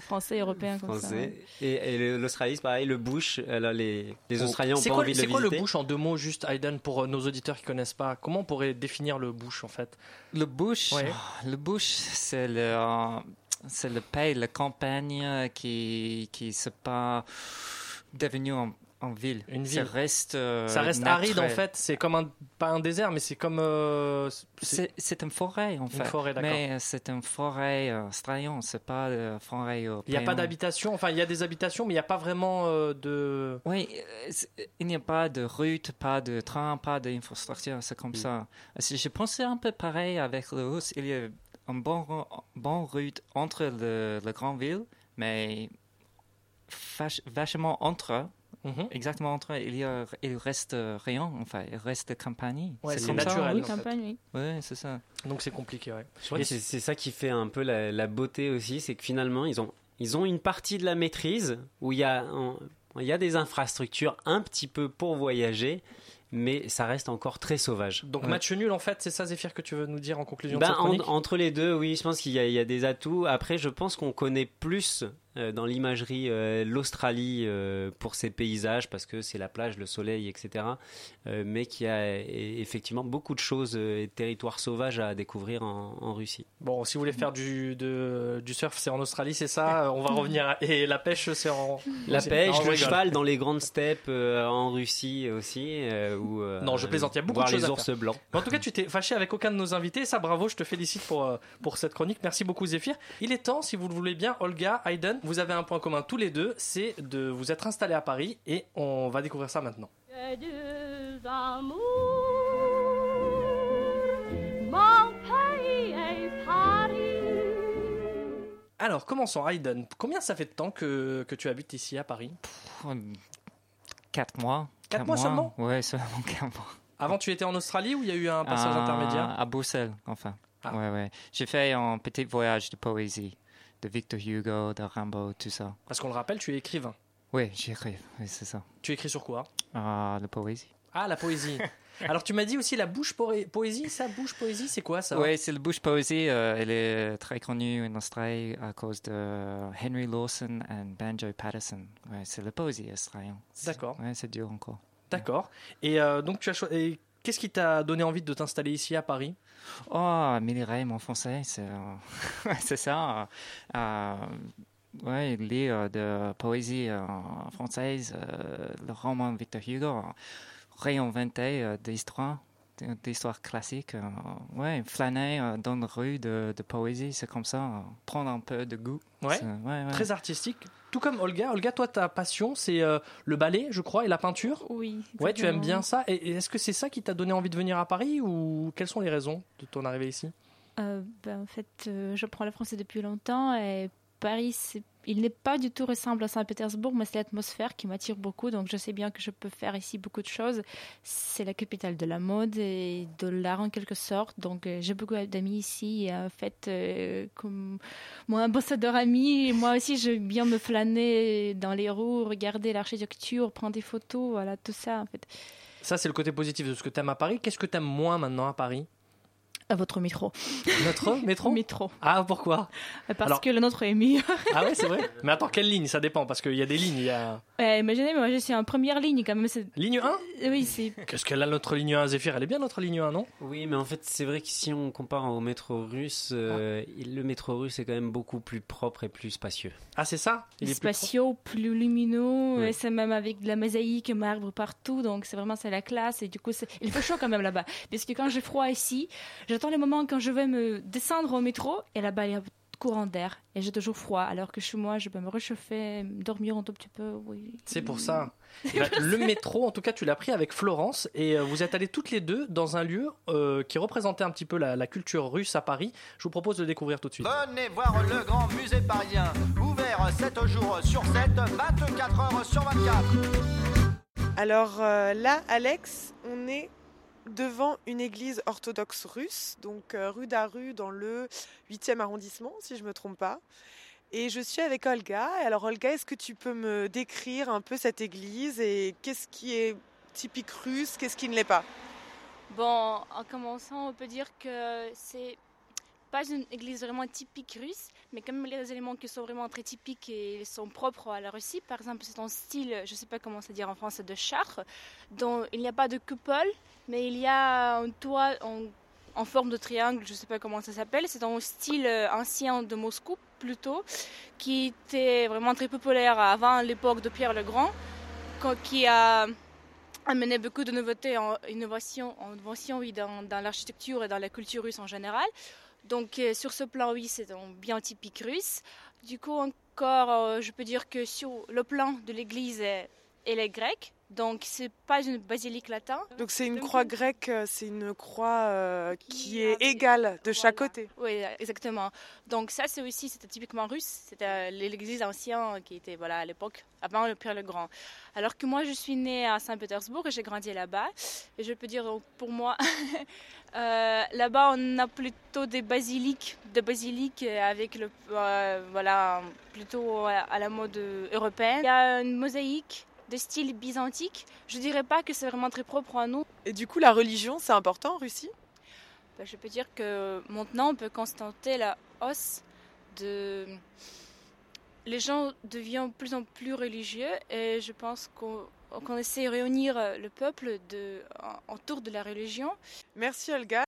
français, européens comme ça. Français. Et, et l'Australie, c'est pareil, le bush, alors les, les Australiens ont C'est pas quoi, envie de c'est le quoi le visiter. bush en deux mots, juste Hayden, pour euh, nos auditeurs qui connaissent pas? Comment on pourrait définir le bush en fait? Le bush, oh, le bush, c'est le, euh, c'est le pays, la campagne qui, qui se pas devenu en, en ville. Une Ça ville. reste. euh, Ça reste aride en fait. C'est comme un pas un désert, mais c'est comme euh, C'est une forêt en Une fait. forêt, d'accord. Mais c'est une forêt euh, c'est pas une forêt Il n'y a pas d'habitation. Enfin, il y a des habitations, mais il n'y a pas vraiment euh, de. Oui, euh, il n'y a pas de route, pas de train, pas d'infrastructure, c'est Mm. comme ça. Si Je pensais un peu pareil avec le Russe. Il y a une bonne, bonne route entre le, la grande ville, mais vache- vachement entre Mhm. Exactement entre il, y a, il reste rien, enfin, il reste campagne. Ouais, c'est comme ça, naturel. oui. en fait. campagne, oui. Ouais, c'est ça. Donc c'est compliqué, ouais. Et c'est c'est ça qui fait un peu la, la beauté aussi, c'est que finalement, ils ont, ils ont une partie de la maîtrise où il y, a, un- il y a des infrastructures un petit peu pour voyager, mais ça reste encore très sauvage. Donc Ouais. match nul en fait, c'est ça Zéphyr que tu veux nous dire en conclusion Ben, de cette en- chronique? entre les deux, oui, je pense qu'il y, a- il y a des atouts. Après, je pense qu'on connaît plus euh, dans l'imagerie euh, l'Australie euh, pour ses paysages, parce que c'est la plage, le soleil, etc. euh, mais qu'il y a euh, effectivement beaucoup de choses euh, et de territoires sauvages à découvrir en, en Russie. Bon, si vous voulez faire du, de- du surf, c'est en Australie, c'est ça? On va revenir. à- Et la pêche, c'est en. La pêche, Non, le cheval dans les grandes steppes euh, en Russie aussi. euh, euh, Non, je plaisante. Il y a beaucoup de choses les à ours faire. blancs. Mais en tout cas, tu t'es fâché avec aucun de nos invités. Ça, bravo, je te félicite pour, euh, pour cette chronique. Merci beaucoup, Zéphyr. Il est temps, si vous le voulez bien, Olga, Hayden, vous avez un point commun tous les deux, c'est de vous être installés à Paris et on va découvrir ça maintenant. Que deux amours, mon pays est Paris. Alors, commençons, Hayden. Combien ça fait de temps que, que tu habites ici à Paris? Quatre mois. Quatre mois seulement? Ouais, seulement <laughs> quatre mois. Avant, tu étais en Australie ou il y a eu un passage intermédiaire? À Bruxelles, enfin. Ah. Ouais, ouais. J'ai fait un petit voyage de poésie, de Victor Hugo, de Rimbaud, tout ça. Parce qu'on le rappelle, tu es écrivain. Oui, j'écris, oui, c'est ça. Tu écris sur quoi? Ah, la poésie. Ah, la poésie. <laughs> Alors, tu m'as dit aussi la bouche poésie. Ça, bouche poésie, c'est quoi ça? Oui, c'est le bouche poésie. euh, elle est très connue en Australie à cause de Henry Lawson et Banjo Patterson. Ouais, c'est la poésie australienne. D'accord. Ouais, c'est dur encore. D'accord. Et euh, donc, tu as cho- et Qu'est-ce qui t'a donné envie de t'installer ici à Paris? Oh, Méliret, mon français, c'est euh, <laughs> ça. Euh, ouais, lire de poésie euh, française, euh, le roman de Victor Hugo, euh, réinventer euh, des histoires classiques. euh, ouais, flâner euh, dans la rue de, de poésie, c'est comme ça, euh, prendre un peu de goût. Ouais. C'est- ouais, ouais. Très artistique. Tout comme Olga. Olga, toi, ta passion, c'est euh, le ballet, je crois, et la peinture. Oui. Ouais, tu aimes bien ça. Et et est-ce que c'est ça qui t'a donné envie de venir à Paris ou quelles sont les raisons de ton arrivée ici? Euh, ben, en fait, euh, je prends le français depuis longtemps et Paris, c'est- il n'est pas du tout ressemble à Saint-Pétersbourg, mais c'est l'atmosphère qui m'attire beaucoup. Donc, je sais bien que je peux faire ici beaucoup de choses. C'est la capitale de la mode et de l'art en quelque sorte. Donc, euh, j'ai beaucoup d'amis ici. Et en fait, euh, comme mon ambassadeur ami, moi aussi, j'aime bien me flâner dans les rues, regarder l'architecture, prendre des photos, voilà, tout ça. Ça, c'est le côté positif de ce que t'aimes à Paris. Qu'est-ce que t'aimes moins maintenant à Paris? À votre métro. Notre <laughs> métro Métro. Ah, pourquoi Parce Alors- que le nôtre est mieux. <laughs> Ah ouais, c'est vrai Mais attends, quelle ligne? Ça dépend, parce qu'il y a des lignes. Y a... Ouais, imaginez, moi je suis en première ligne quand même. c'est- Ligne 1 Oui, c'est. Qu'est-ce qu'elle a notre ligne 1 Zéphyr? Elle est bien notre ligne 1, non? Oui, mais en fait, c'est vrai que si on compare au métro russe, euh, le métro russe est quand même beaucoup plus propre et plus spacieux. Ah, c'est ça? Il est plus spatiaux, plus lumineux, Ouais. et c'est même avec de la mosaïque, marbre partout, donc c'est vraiment c'est la classe et du coup c'est- il fait chaud quand même là-bas. Parce que quand j'ai froid ici, j'attends le moment quand je vais me descendre au métro et là-bas il y a courant d'air et j'ai toujours froid alors que chez moi je peux me réchauffer, dormir un tout petit peu, oui. C'est pour ça. <laughs> Ben, le métro, en tout cas, tu l'as pris avec Florence et euh, vous êtes allés toutes les deux dans un lieu euh, qui représentait un petit peu la, la culture russe à Paris. Je vous propose de découvrir tout de suite. Venez voir le grand musée parisien, ouvert 7 jours sur 7, 24 heures sur 24. Alors euh, là, Alex, on est devant une église orthodoxe russe, donc euh, rue d'Aru dans le 8e arrondissement, si je ne me trompe pas. Et je suis avec Olga. Alors Olga, est-ce que tu peux me décrire un peu cette église et qu'est-ce qui est typique russe, qu'est-ce qui ne l'est pas? Bon, en commençant, on peut dire que c'est pas une église vraiment typique russe, mais même il y a des éléments qui sont vraiment très typiques et sont propres à la Russie. Par exemple, c'est un style, je sais pas comment se dire en français, de char, dont il n'y a pas de coupole, mais il y a un toit en, forme de triangle, je sais pas comment ça s'appelle. C'est un style euh, ancien de Moscou plutôt, qui était vraiment très populaire avant l'époque de Pierre le Grand. qui a amené beaucoup de nouveautés, en innovation, oui, dans, dans l'architecture et dans la culture russe en général. Donc euh, sur ce plan, oui, c'est un bien typique russe. Du coup, encore, euh, je peux dire que sur le plan de l'église, elle est grecque. Donc c'est pas une basilique latine. Donc c'est une croix grecque, euh, c'est une croix euh, qui est égale de chaque côté. Oui, exactement. Donc ça, c'est aussi, c'était typiquement russe. C'était l'église ancienne qui était, voilà, à l'époque, avant le Pierre le Grand. Alors que moi, je suis née à Saint-Pétersbourg et j'ai grandi là-bas. Et je peux dire, pour moi, <laughs> euh, là-bas, on a plutôt des basiliques, des basiliques avec le, euh, voilà, plutôt à la mode européenne. Il y a une mosaïque de style byzantique. Je dirais pas que c'est vraiment très propre à nous. Et du coup, la religion, c'est important en Russie? Ben, je peux dire que maintenant, on peut constater la hausse de... Les gens deviennent de plus en plus religieux et je pense qu'on qu'on essaie de réunir le peuple de, en- de la religion. Merci Olga.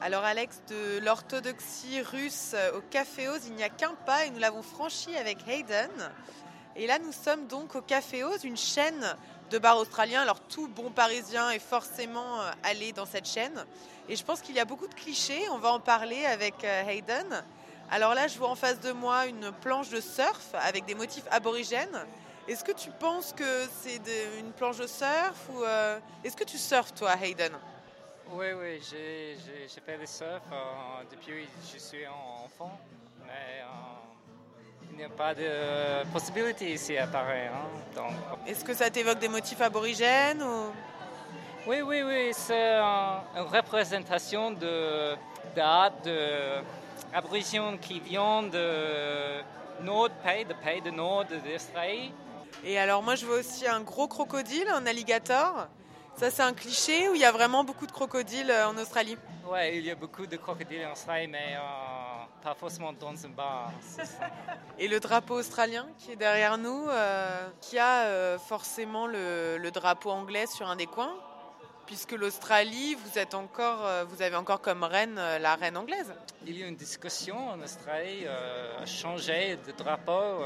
Alors Alex, de l'orthodoxie russe au Café Oz, il n'y a qu'un pas et nous l'avons franchi avec Hayden. Et là, nous sommes donc au Café Oz, une chaîne de bars australiens. Alors tout bon parisien est forcément euh, allé dans cette chaîne. Et je pense qu'il y a beaucoup de clichés. On va en parler avec euh, Hayden. Alors là, je vois en face de moi une planche de surf avec des motifs aborigènes. Est-ce que tu penses que c'est une planche de surf ou euh, est-ce que tu surfes toi, Hayden? Oui, oui, j'ai fait le surf depuis que je suis enfant, mais il n'y a pas de possibilité ici à Paris. hein, donc... Est-ce que ça t'évoque des motifs aborigènes ou... Oui, oui, oui, c'est euh, une représentation de d'art aborigènes qui vient de nord pays, de pays de nord d'Australie. Et alors moi je vois aussi un gros crocodile, un alligator. Ça c'est un cliché où il y a vraiment beaucoup de crocodiles euh, en Australie? Ouais, il y a beaucoup de crocodiles en Australie, mais euh, pas forcément dans un bar. Et le drapeau australien qui est derrière nous, euh, qui a euh, forcément le, le drapeau anglais sur un des coins, puisque l'Australie, vous êtes encore, vous avez encore comme reine la reine anglaise. Il y a une discussion en Australie à changer de drapeau,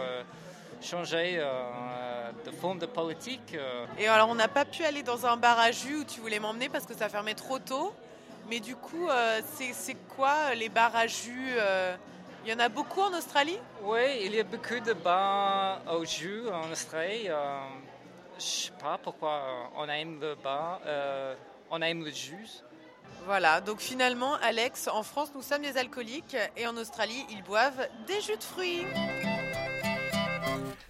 changer euh, de forme de politique. euh. Et alors on n'a pas pu aller dans un bar à jus où tu voulais m'emmener parce que ça fermait trop tôt. Mais du coup, euh, c'est quoi euh, les bars à jus euh, Il y en a beaucoup en Australie? Oui, il y a beaucoup de bars au jus en Australie. euh, je sais pas pourquoi euh, on aime le bar, euh, on aime le jus. Voilà, donc finalement, Alex, en France, nous sommes des alcooliques et en Australie, ils boivent des jus de fruits.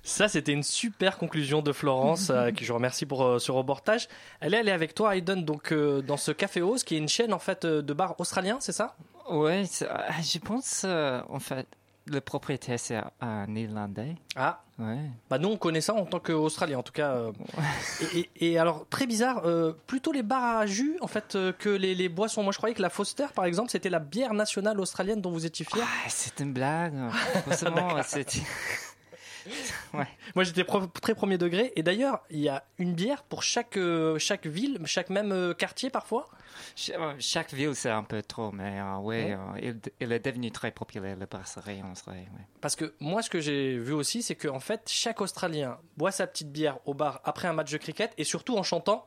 Ça, c'était une super conclusion de Florence, euh, qui je remercie pour euh, ce reportage. Elle est allée avec toi, Hayden, donc euh, dans ce Café Oz, qui est une chaîne en fait euh, de bars australiens, c'est ça? Oui, je pense en fait le propriétaire c'est un Néerlandais. Ah. Ouais. Bah nous on connaît ça en tant qu'Australien en tout cas. Et, et- et alors très bizarre, plutôt les bars à jus en fait que les, les boissons. Moi je croyais que la Foster par exemple c'était la bière nationale australienne dont vous étiez fier. Ah, c'est une blague. <laughs> Forcément, c'était. Ouais. <laughs> Moi j'étais très premier degré et d'ailleurs il y a une bière pour chaque euh, chaque ville, chaque même euh, quartier parfois? Euh, Chaque ville c'est un peu trop, mais euh, ouais, Ouais. il, il est devenu très populaire le brasserie en Australie. ouais. Parce que moi, ce que j'ai vu aussi, c'est qu'en fait, chaque Australien boit sa petite bière au bar après un match de cricket et surtout en chantant.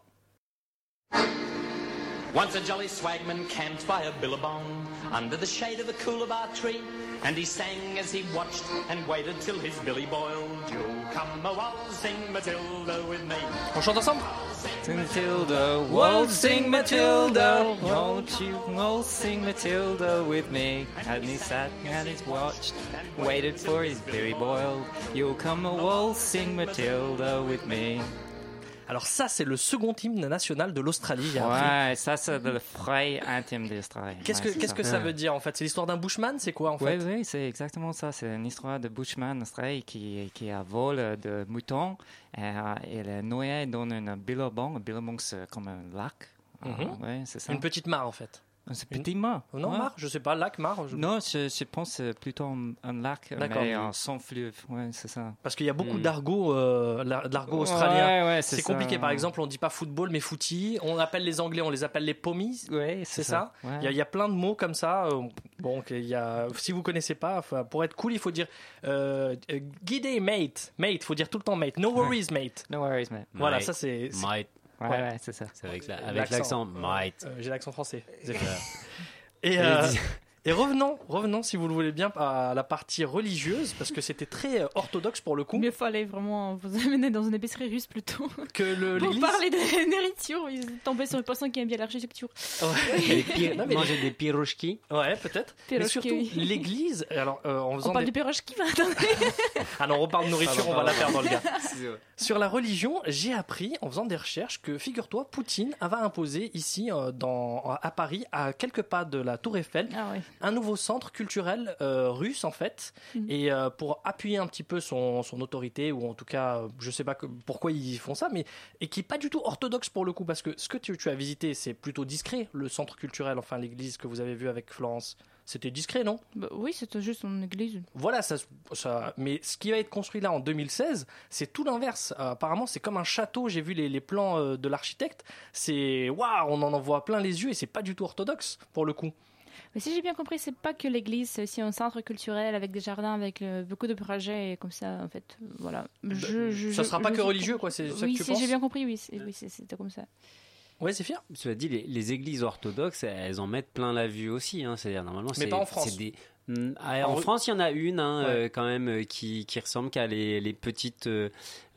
Once a jolly swagman camped by a billabong under the shade of a coolabah tree, and he sang as he watched and waited till his billy boiled. You'll come a waltzing Matilda with me. On chante ensemble Matilda, waltzing Matilda, won't you waltzing Matilda with me? And he sat and he watched, waited for his billy boiled. You'll come a waltzing Matilda with me. Alors ça, c'est le second hymne national de l'Australie. Ouais, ça c'est le vrai intime d'Australie. Qu'est-ce que Ouais, qu'est-ce que ça veut dire en fait? C'est l'histoire d'un bushman C'est quoi en Oui, fait? oui, c'est exactement ça. C'est une histoire de bushman australien qui, qui a volé de moutons. Et, euh, il est noyé dans une billabong. Billabong, c'est comme un lac. Ouais, c'est ça. Une petite mare en fait. C'est petit mar. Non, Ouais. mar, je sais pas, lac, mar. je- Non, je, je pense euh, plutôt un, un lac, D'accord. mais euh, sans fleuve. Ouais, c'est ça. Parce qu'il y a beaucoup Hmm. d'argot, euh, l'argot Ouais, australien. ouais, c'est c'est ça. compliqué. Par exemple, on dit pas football, mais footy. On appelle les Anglais, on les appelle les pommies. Ouais, c'est ça. ça. Ouais. Il y, a- il y a plein de mots comme ça. euh, Bon, qu'il y a, si vous connaissez pas, pour être cool, il faut dire euh, G'day, mate. Mate, faut dire tout le temps mate. No worries, mate. No worries, mate. Voilà, Mate. ça c'est. c'est- Mate. Ouais, Ouais. ouais, c'est ça. C'est avec la- avec l'accent. Mate. Euh, J'ai l'accent français. C'est <laughs> clair. Et, Et euh, et revenons, revenons, si vous le voulez bien, à la partie religieuse, parce que c'était très euh, orthodoxe pour le coup. Il fallait vraiment vous amener dans une épicerie russe plutôt. Que le, <laughs> Pour parler de <laughs> nourriture, ils tombaient sur une personne qui aime bien l'architecture. Non, mais- Manger des pirochki. Ouais, peut-être. Mais surtout, oui. <laughs> l'église, alors euh, en faisant On parle des... du pirochki, attendez. Ah non, on reparle de nourriture, on va la perdre, le gars. Sur la religion, j'ai appris en faisant des recherches que, figure-toi, Poutine avait imposé ici, euh, dans, à Paris, à quelques pas de la Tour Eiffel, Ah ouais. Un nouveau centre culturel euh, russe en fait, Mhm. et euh, pour appuyer un petit peu son, son autorité, ou en tout cas, euh, je sais pas que- pourquoi ils font ça, mais et qui est pas du tout orthodoxe pour le coup, parce que ce que tu, tu as visité, c'est plutôt discret, le centre culturel, enfin l'église que vous avez vu avec Florence. C'était discret, non? Bah oui, c'était juste une église. Voilà, ça, ça, mais ce qui va être construit là en 2016, c'est tout l'inverse. Euh, apparemment, c'est comme un château. J'ai vu les, les plans euh, de l'architecte. C'est waouh, on en envoie plein les yeux et c'est pas du tout orthodoxe pour le coup. Mais si j'ai bien compris, c'est pas que l'église, c'est aussi un centre culturel avec des jardins, avec euh, beaucoup de projets et comme ça, en fait. euh, Voilà. Je, je- ça je- sera pas je que religieux, quoi, c'est ça que Oui, tu si j'ai bien compris, oui, oui, c'était comme ça. Ouais, c'est fier. Cela dit, les, les églises orthodoxes, elles en mettent plein la vue aussi. Hein. C'est-à-dire, normalement, Mais pas en France. des- Hmm, ah, En France, il y en a une hein, Ouais. euh, quand même euh, qui, qui ressemble qu'à les, les petites, euh,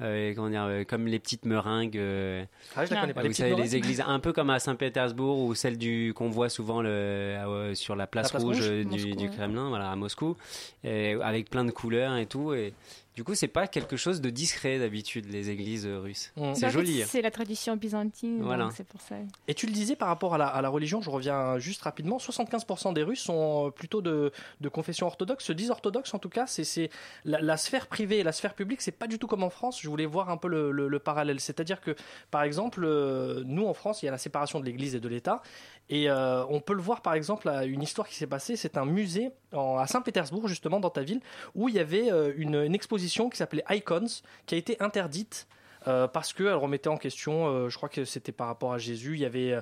euh, comment dire, euh, comme les petites meringues. euh, Ah, je la connais pas. vous Les savez, églises un peu comme à Saint-Pétersbourg ou celle du qu'on voit souvent le, euh, sur la place, La place rouge, rouge, euh, du, Moscou, du ouais. Kremlin, voilà, à Moscou, et avec plein de couleurs et tout. Et du coup, c'est pas quelque chose de discret d'habitude les églises euh, russes. Mm. Bah, en C'est fait, joli. hein. C'est la tradition byzantine, Voilà. donc c'est pour ça. Et tu le disais par rapport à la, à la religion, je reviens juste rapidement, 75% des Russes sont euh, plutôt de, de confession orthodoxe, se disent orthodoxes en tout cas, c'est, c'est la, la sphère privée et la sphère publique, c'est pas du tout comme en France, je voulais voir un peu le, le- le parallèle, c'est-à-dire que par exemple, euh, nous en France, il y a la séparation de l'Église et de l'État, et euh, on peut le voir par exemple, à une histoire qui s'est passée, c'est un musée en- à Saint-Pétersbourg justement dans ta ville, où il y avait euh, une, exposition qui s'appelait Icons, qui a été interdite euh, parce qu'elle remettait en question, je crois que c'était par rapport à Jésus, il y avait,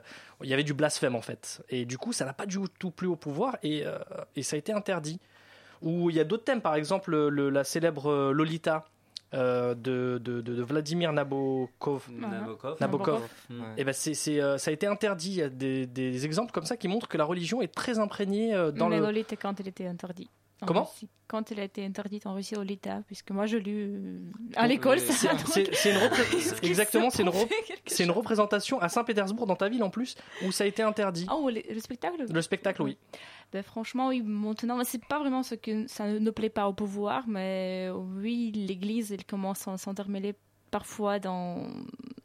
il y avait du blasphème en fait. Et du coup, ça n'a pas du tout plu au pouvoir et, et ça a été interdit. Ou il y a d'autres thèmes, par exemple le- la célèbre Lolita euh, de, de- de- de Vladimir Nabokov. Nabokov. Nabokov. Ouais. Et ben c'est, c'est, euh, ça a été interdit. Il y a des, des exemples comme ça qui montrent que la religion est très imprégnée euh, dans Mais le. Quand elle était interdite. En Comment Russie. Quand elle a été interdite en Russie, Lolita, puisque moi je l'ai lu euh, à l'école. ça, C'est, une exactement, c'est une, <laughs> c'est représentation à Saint-Pétersbourg dans ta ville en plus où ça a été interdit. Oh, le, le spectacle? Le spectacle, oui. Ben, franchement, oui, maintenant, c'est pas vraiment ce que ça ne plaît pas au pouvoir, mais oui, l'Église, elle commence à s'intermêler parfois dans,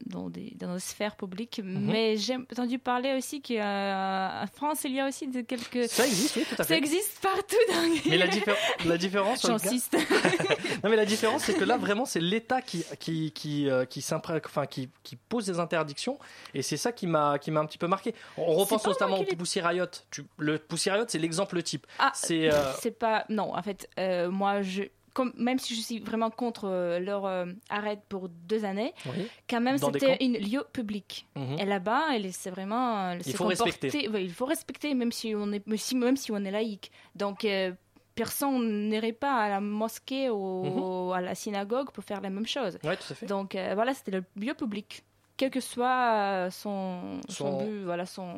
dans, des, dans nos sphères publiques. Mhm. Mais j'ai entendu parler aussi qu'en France, il y a aussi de quelques... Ça existe, oui, tout à fait. Ça existe partout dans les... Mais la, diffé- la <laughs> différence, J'insiste. <laughs> non mais la différence, c'est que là vraiment, c'est l'État qui qui qui euh, qui, enfin, qui qui pose des interdictions, et c'est ça qui m'a un petit peu marqué. On, repense notamment au Pussy Riot. Tu- le Pussy Riot, c'est l'exemple type. Ah, c'est euh, c'est pas... Non, en fait, euh, moi, je... Comme, même si je suis vraiment contre euh, leur euh, arrêt pour deux années, Oui. quand même c'était un lieu public. Mhm. Et là-bas, c'est vraiment. Il faut comporter- respecter. ouais, il faut respecter, même si on est, même si, même si on est laïque. Donc euh, personne n'irait pas à la mosquée ou à la synagogue pour faire la même chose. Ouais, tout à fait. Donc euh, voilà, c'était le lieu public. Quel que soit euh, son, son, Son- but, voilà, son,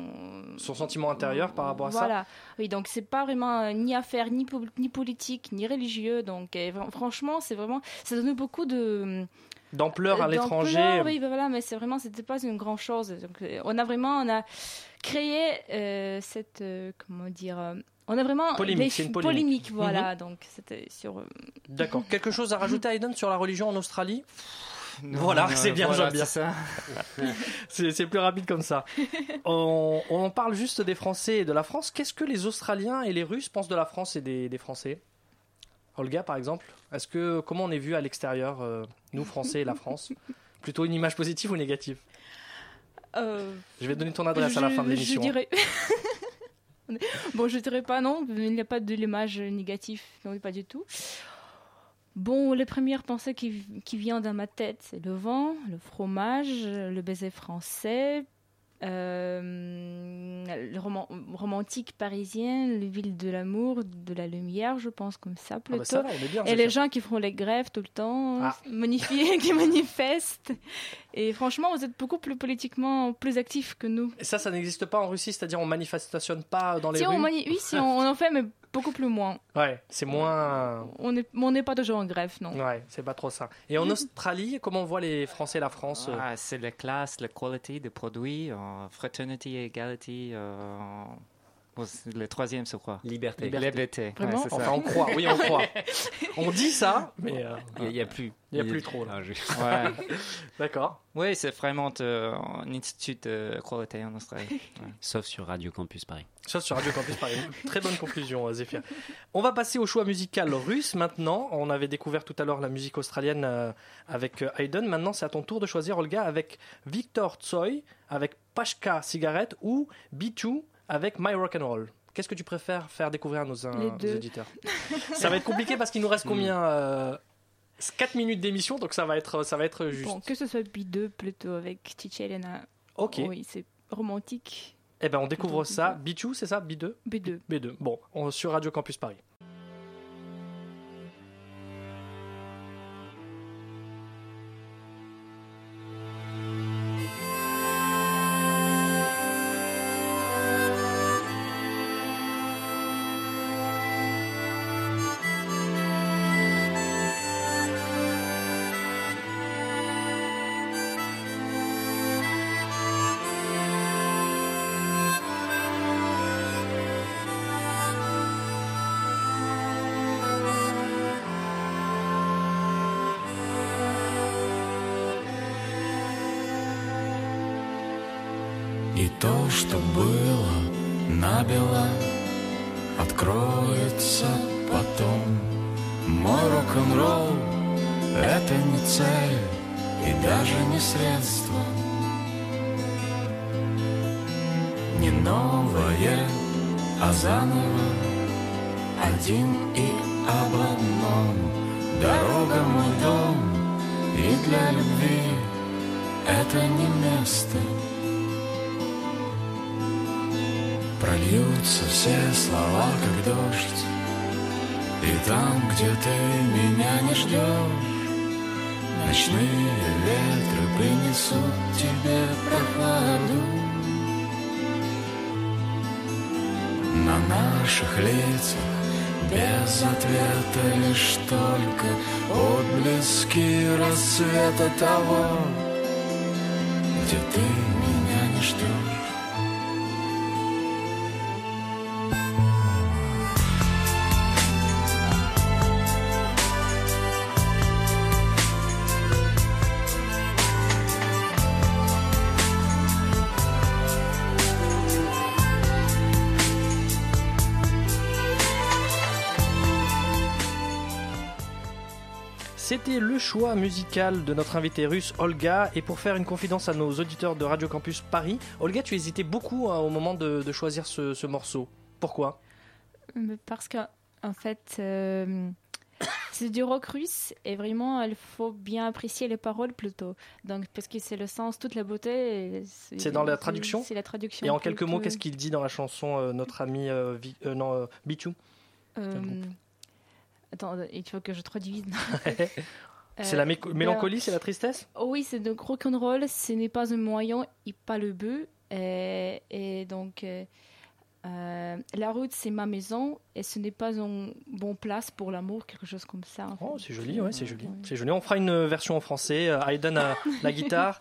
son sentiment intérieur par rapport à ça. voilà. Oui, donc c'est pas vraiment euh, ni affaire, ni, po- ni politique, ni religieux. Donc euh, vra- franchement, c'est vraiment. Ça donne beaucoup de. D'ampleur à Euh, l'étranger. Oui, ben voilà, mais c'est vraiment, c'était pas une grande chose. Donc, euh, on a vraiment, on a créé euh, cette, euh, comment dire, euh, on a vraiment Polémique, une polémique. voilà. Donc c'était sur. euh, D'accord. Quelque chose à rajouter, Aiden, sur la religion en Australie? Non, Voilà, c'est bien, voilà, j'aime bien. c'est ça. <laughs> c'est c'est plus rapide comme ça. <laughs> on, on parle juste des Français et de la France. Qu'est-ce que les Australiens et les Russes pensent de la France et des, des Français? Olga, par exemple, est-ce que comment on est vu à l'extérieur, euh, nous Français et la France? Plutôt une image positive ou négative? Euh, Je vais donner ton adresse à la fin de Je l'émission. dirais. <laughs> bon, je dirais pas non, il n'y a pas de l'image négative, non, pas du tout. Bon, les premières pensées qui, qui viennent dans ma tête, c'est le vent, le fromage, le baiser français, euh, le roman- romantique parisien, le ville de l'amour, de la lumière, je pense comme ça plutôt. bah ça va, bien, Et les gens qui font les grèves tout le temps, Ah. <laughs> qui manifestent. Et franchement, vous êtes beaucoup plus politiquement plus actifs que nous. Et ça, ça n'existe pas en Russie, c'est-à-dire on manifestationne pas dans les Si rues on mani- oui, si on, on en fait, mais beaucoup plus moins. Ouais, c'est moins. On n'est on n'est pas toujours en grève, non. Ouais, c'est pas trop ça. Et en Australie, comment on voit les Français et la France euh, Ah, c'est la classe, la qualité des produits, euh, fraternity, égalité. euh, le troisième, c'est quoi Liberté. Liberté. ouais, ça. Enfin, on croit, oui, on croit. <laughs> on dit ça, mais euh, Il n'y a, plus. il n'y a plus trop. Là. Ouais. <laughs> D'accord. Oui, c'est vraiment euh, un institut de qualité en Australie. Ouais. Sauf sur Radio Campus Paris. Ça sur Radio Campus Paris. Très bonne conclusion, euh, Zéphir. On va passer au choix musical russe maintenant. On avait découvert tout à l'heure la musique australienne euh, avec Hayden. Maintenant, c'est à ton tour de choisir, Olga, avec Victor Tsoi, avec Pashka Cigarette ou B2 avec My Rock and Roll. Qu'est-ce que tu préfères faire découvrir à nos, euh, Les nos auditeurs <laughs> Ça va être compliqué parce qu'il nous reste combien 4 minutes d'émission, donc ça va être, ça va être juste. Bon, que ce soit B2 plutôt avec Chichi Elena. Ok. Oui, c'est romantique. Eh ben, on découvre ça. B2, c'est ça? B2 B2. B2. Bon, on- sur Radio Campus Paris. Для любви. Это не место. Прольются все слова, как дождь. И там, где ты меня не ждешь Ночные ветры принесут тебе прохладу. На наших лицах без ответа лишь только Отблески рассвета того Где ты меня не ждешь le choix musical de notre invité russe Olga. Et pour faire une confidence à nos auditeurs de Radio Campus Paris, Olga, tu hésitais beaucoup hein, au moment de, de choisir ce, ce morceau. Pourquoi? Mais Parce que, en fait, euh, <coughs> c'est du rock russe et vraiment, il faut bien apprécier les paroles plutôt. Donc, parce que c'est le sens, toute la beauté. C'est dans la traduction? C'est la traduction. Et en quelques mots, qu'est-ce qu'il dit dans la chanson, euh, notre ami euh, Vi- euh, non, euh, Bichou Euh, Attends, il faut que je traduise. <laughs> <laughs> C'est la mé- Euh, mélancolie, c'est la tristesse Oh Oui, c'est de rock'n'roll, ce n'est pas un moyen et pas le but. Et, et donc, euh, euh, la route, c'est ma maison et ce n'est pas une bonne place pour l'amour, quelque chose comme ça. en Oh, c'est joli, ouais, c'est joli. C'est joli. On fera une version en français. Hayden a <laughs> la guitare.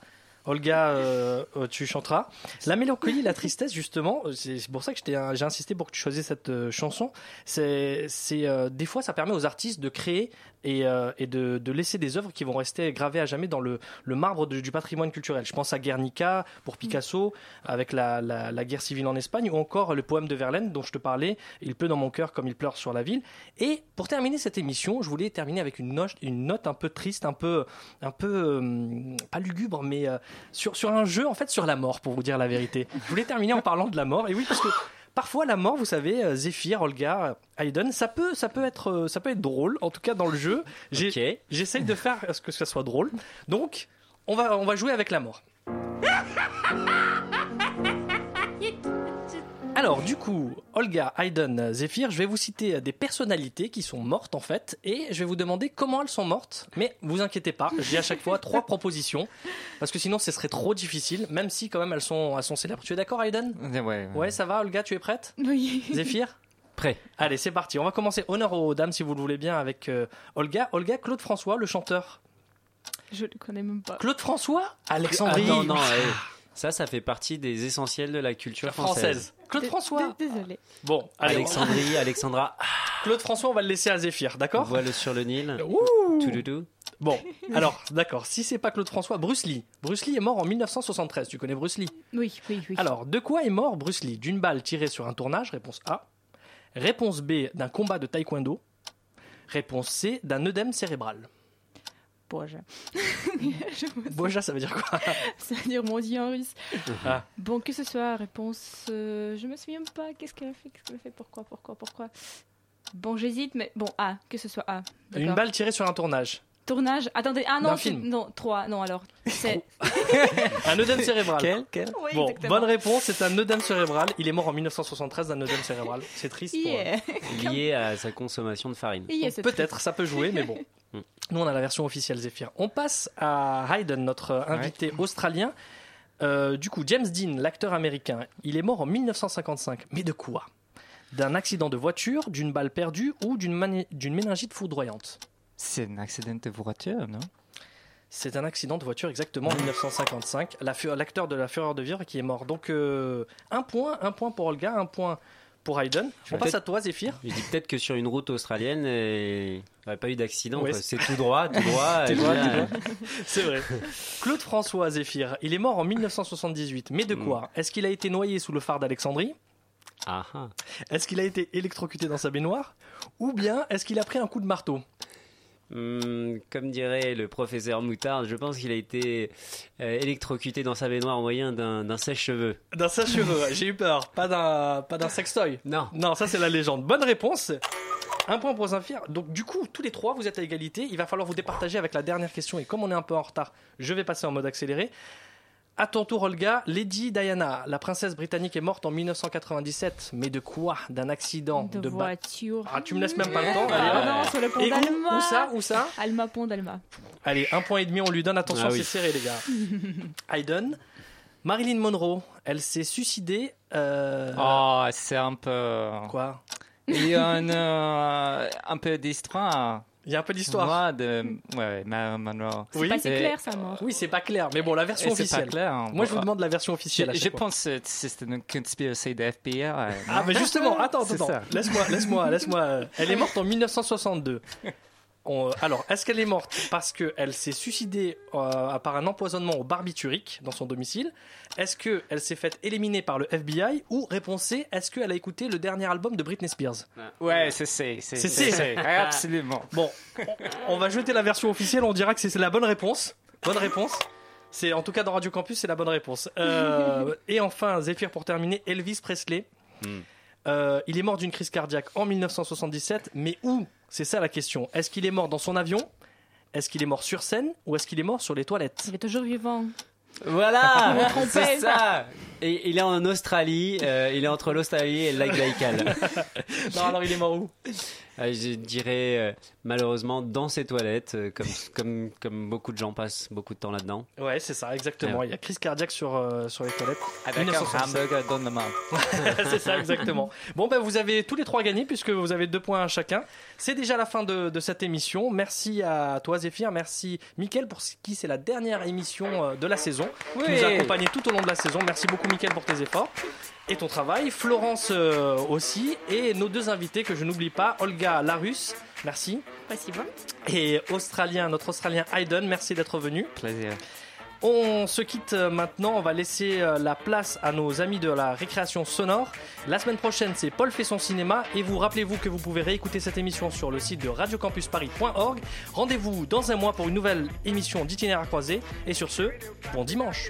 Olga, euh, tu chanteras. La mélancolie, la tristesse, justement, c'est pour ça que j'ai insisté pour que tu choisisses cette chanson. C'est, c'est, euh, des fois, ça permet aux artistes de créer et, euh, et de, de laisser des œuvres qui vont rester gravées à jamais dans le, le marbre de- du patrimoine culturel. Je pense à Guernica pour Picasso, avec la, la- la guerre civile en Espagne, ou encore le poème de Verlaine dont je te parlais, Il pleut dans mon cœur comme il pleure sur la ville. Et pour terminer cette émission, je voulais terminer avec une note, une note un peu triste, un peu, un peu euh, pas lugubre, mais euh, sur, sur un jeu en fait sur la mort, pour vous dire la vérité. Je voulais terminer en parlant de la mort. Et oui, parce que parfois la mort, vous savez, euh, Zéphyr, Olga, euh, Hayden, ça peut, ça peut être, euh, ça peut être drôle. En tout cas, dans le jeu, J'ai- j'essaye de faire à ce que ça soit drôle. Donc, on va, on va jouer avec la mort. <laughs> Alors, du coup, Olga, Hayden, Zéphyr, je vais vous citer des personnalités qui sont mortes en fait, et je vais vous demander comment elles sont mortes. Mais vous inquiétez pas, j'ai à chaque fois trois <laughs> propositions, parce que sinon ce serait trop difficile, même si quand même elles sont, elles sont célèbres. Tu es d'accord, Hayden? Ouais, ouais. Ouais, ça va, Olga, tu es prête? Oui. Zéphyr Prêt. Allez, c'est parti. On va commencer. Honneur aux dames, si vous le voulez bien, avec euh, Olga. Olga, Claude François, le chanteur. Je le connais même pas. Claude François? Alexandrie. Ah, non, non, eh, ça, ça fait partie des essentiels de la culture française. Française. Claude François. Désolé. Bon, allez. Alexandrie, Alexandra. Claude François, on va le laisser à Zéphyr, d'accord Voile sur le Nil. Ouh. Toudoudou. Bon, alors, d'accord. Si c'est pas Claude François, Bruce Lee. Bruce Lee est mort en 1973. Tu connais Bruce Lee Oui, oui, oui. Alors, de quoi est mort Bruce Lee? D'une balle tirée sur un tournage, réponse A. Réponse B, d'un combat de taekwondo? Réponse C, d'un œdème cérébral. Boja. <laughs> Boja, ça veut dire quoi? <laughs> Ça veut dire mon dieu en russe. Ah. Bon, que ce soit, réponse. euh, je me souviens pas. Qu'est-ce qu'elle a fait Qu'est-ce qu'elle a fait Pourquoi Pourquoi Pourquoi? Bon, j'hésite, mais bon, A. Que ce soit A. Une D'accord. balle tirée sur un tournage. Tournage. Attendez. Ah non, D'un c'est- film. non, 3. Non, alors. C'est. <laughs> Un œdème cérébral. Quel, quel Oui, Bon, exactement. bonne réponse, c'est un œdème cérébral. Il est mort en 1973 d'un œdème cérébral. C'est triste. pour- Yeah. <laughs> Lié à sa consommation de farine. Yeah, c'est Peut-être, ça peut jouer, mais bon. <laughs> Mm. Nous, on a la version officielle Zephyr. On passe à Hayden, notre invité australien. Euh, du coup, James Dean, l'acteur américain, il est mort en 1955. Mais de quoi? D'un accident de voiture, d'une balle perdue ou d'une mani- d'une méningite foudroyante? C'est un accident de voiture, non? C'est un accident de voiture exactement en <laughs> 1955. La fu- L'acteur de La Fureur de vivre qui est mort. Donc, euh, un point, un point pour Olga, un point pour Hayden. On passe à toi, Zephyr. Je dis peut-être que sur une route australienne, euh, il n'y aurait pas eu d'accident. C'est- tout droit, tout <laughs> droit. Droit. C'est vrai. Claude François Zéphyr, il est mort en 1978. Mais de quoi? Est-ce qu'il a été noyé sous le phare d'Alexandrie? Ah, ah. Est-ce qu'il a été électrocuté dans sa baignoire? Ou bien est-ce qu'il a pris un coup de marteau? Hum, comme dirait le professeur Moutarde, je pense qu'il a été euh, électrocuté dans sa baignoire au moyen d'un sèche-cheveux. D'un sèche-cheveux, j'ai eu peur. Pas d'un, pas d'un sextoy. Non. Non, ça c'est la légende. Bonne réponse. Un point pour Zéphyr. Donc du coup, tous les trois, vous êtes à égalité. Il va falloir vous départager avec la dernière question. Et comme on est un peu en retard, je vais passer en mode accéléré. À ton tour, Olga, Lady Diana, la princesse britannique, est morte en 1997. Mais de quoi? D'un accident De, ba- voiture. Ah, tu me laisses même pas le temps. Ah Allez, hop. non, sur le pont Et où, d'Alma. où ça? Où ça? Alma, pont d'Alma. Allez, un point et demi, on lui donne. Attention, Ah oui. c'est serré, les gars. <laughs> Hayden, Marilyn Monroe, elle s'est suicidée. euh, Oh, c'est un peu. Quoi? Il y a un, euh, un peu d'histoire. Il y a un peu d'histoire. Moi, de. Ouais, Monroe. Oui. Pas si clair, sa mort. Oui, c'est pas clair, mais bon, la version c'est pas officielle. clair, hein. Moi, je vous demande la version officielle. je pense que c'est une conspiration de FBI. Ah, mais justement, attends, <laughs> C'est attends, ça. laisse-moi, laisse-moi, laisse-moi. euh, Elle est morte en 1962. On- alors, est-ce qu'elle est morte parce qu'elle s'est suicidée euh, par un empoisonnement au barbiturique dans son domicile? Est-ce qu'elle s'est faite éliminer par le FBI Ou réponse C, est-ce qu'elle a écouté le dernier album de Britney Spears? Ouais, c'est c'est c'est C. c'est- Absolument. Bon, on, on va jeter la version officielle, on dira que c'est c'est la bonne réponse. Bonne réponse. C'est en tout cas dans Radio Campus, c'est la bonne réponse. Euh, et enfin, Zéphyr pour terminer, Elvis Presley. Hmm. Euh, il est mort d'une crise cardiaque en 1977, mais où? C'est ça la question. Est-ce qu'il est mort dans son avion? Est-ce qu'il est mort sur scène Ou est-ce qu'il est mort sur les toilettes? Il est toujours vivant. Voilà, <laughs> c'est ça. Et il est en Australie, euh, il est entre l'Australie et le lac Baïkal. <laughs> Non, alors il est mort où? Euh, je dirais euh, malheureusement dans ses toilettes, euh, comme, comme, comme beaucoup de gens passent beaucoup de temps là-dedans. Ouais, c'est ça, exactement. Ouais. Il y a crise cardiaque sur, euh, sur les toilettes. Avec un 1977. hamburger dans la main. <laughs> c'est ça, exactement. Bon, ben, vous avez tous les trois gagné puisque vous avez deux points à chacun. C'est déjà la fin de, de cette émission. Merci à toi, Zéphyr. Merci, Mickaël, pour ce qui c'est la dernière émission de la saison. Tu Oui. nous as accompagnés tout au long de la saison. Merci beaucoup, Mickaël, pour tes efforts et ton travail. Florence euh, aussi. Et nos deux invités que je n'oublie pas, Olga Larus. Merci. Possible. Et Australien, notre Australien Hayden, merci d'être venu. Plaisir. On se quitte euh, maintenant, on va laisser euh, la place à nos amis de la récréation sonore. La semaine prochaine, c'est Paul fait son cinéma et vous rappelez-vous que vous pouvez réécouter cette émission sur le site de radiocampusparis.org. Rendez-vous dans un mois pour une nouvelle émission d'itinéraire croisé et sur ce, bon dimanche.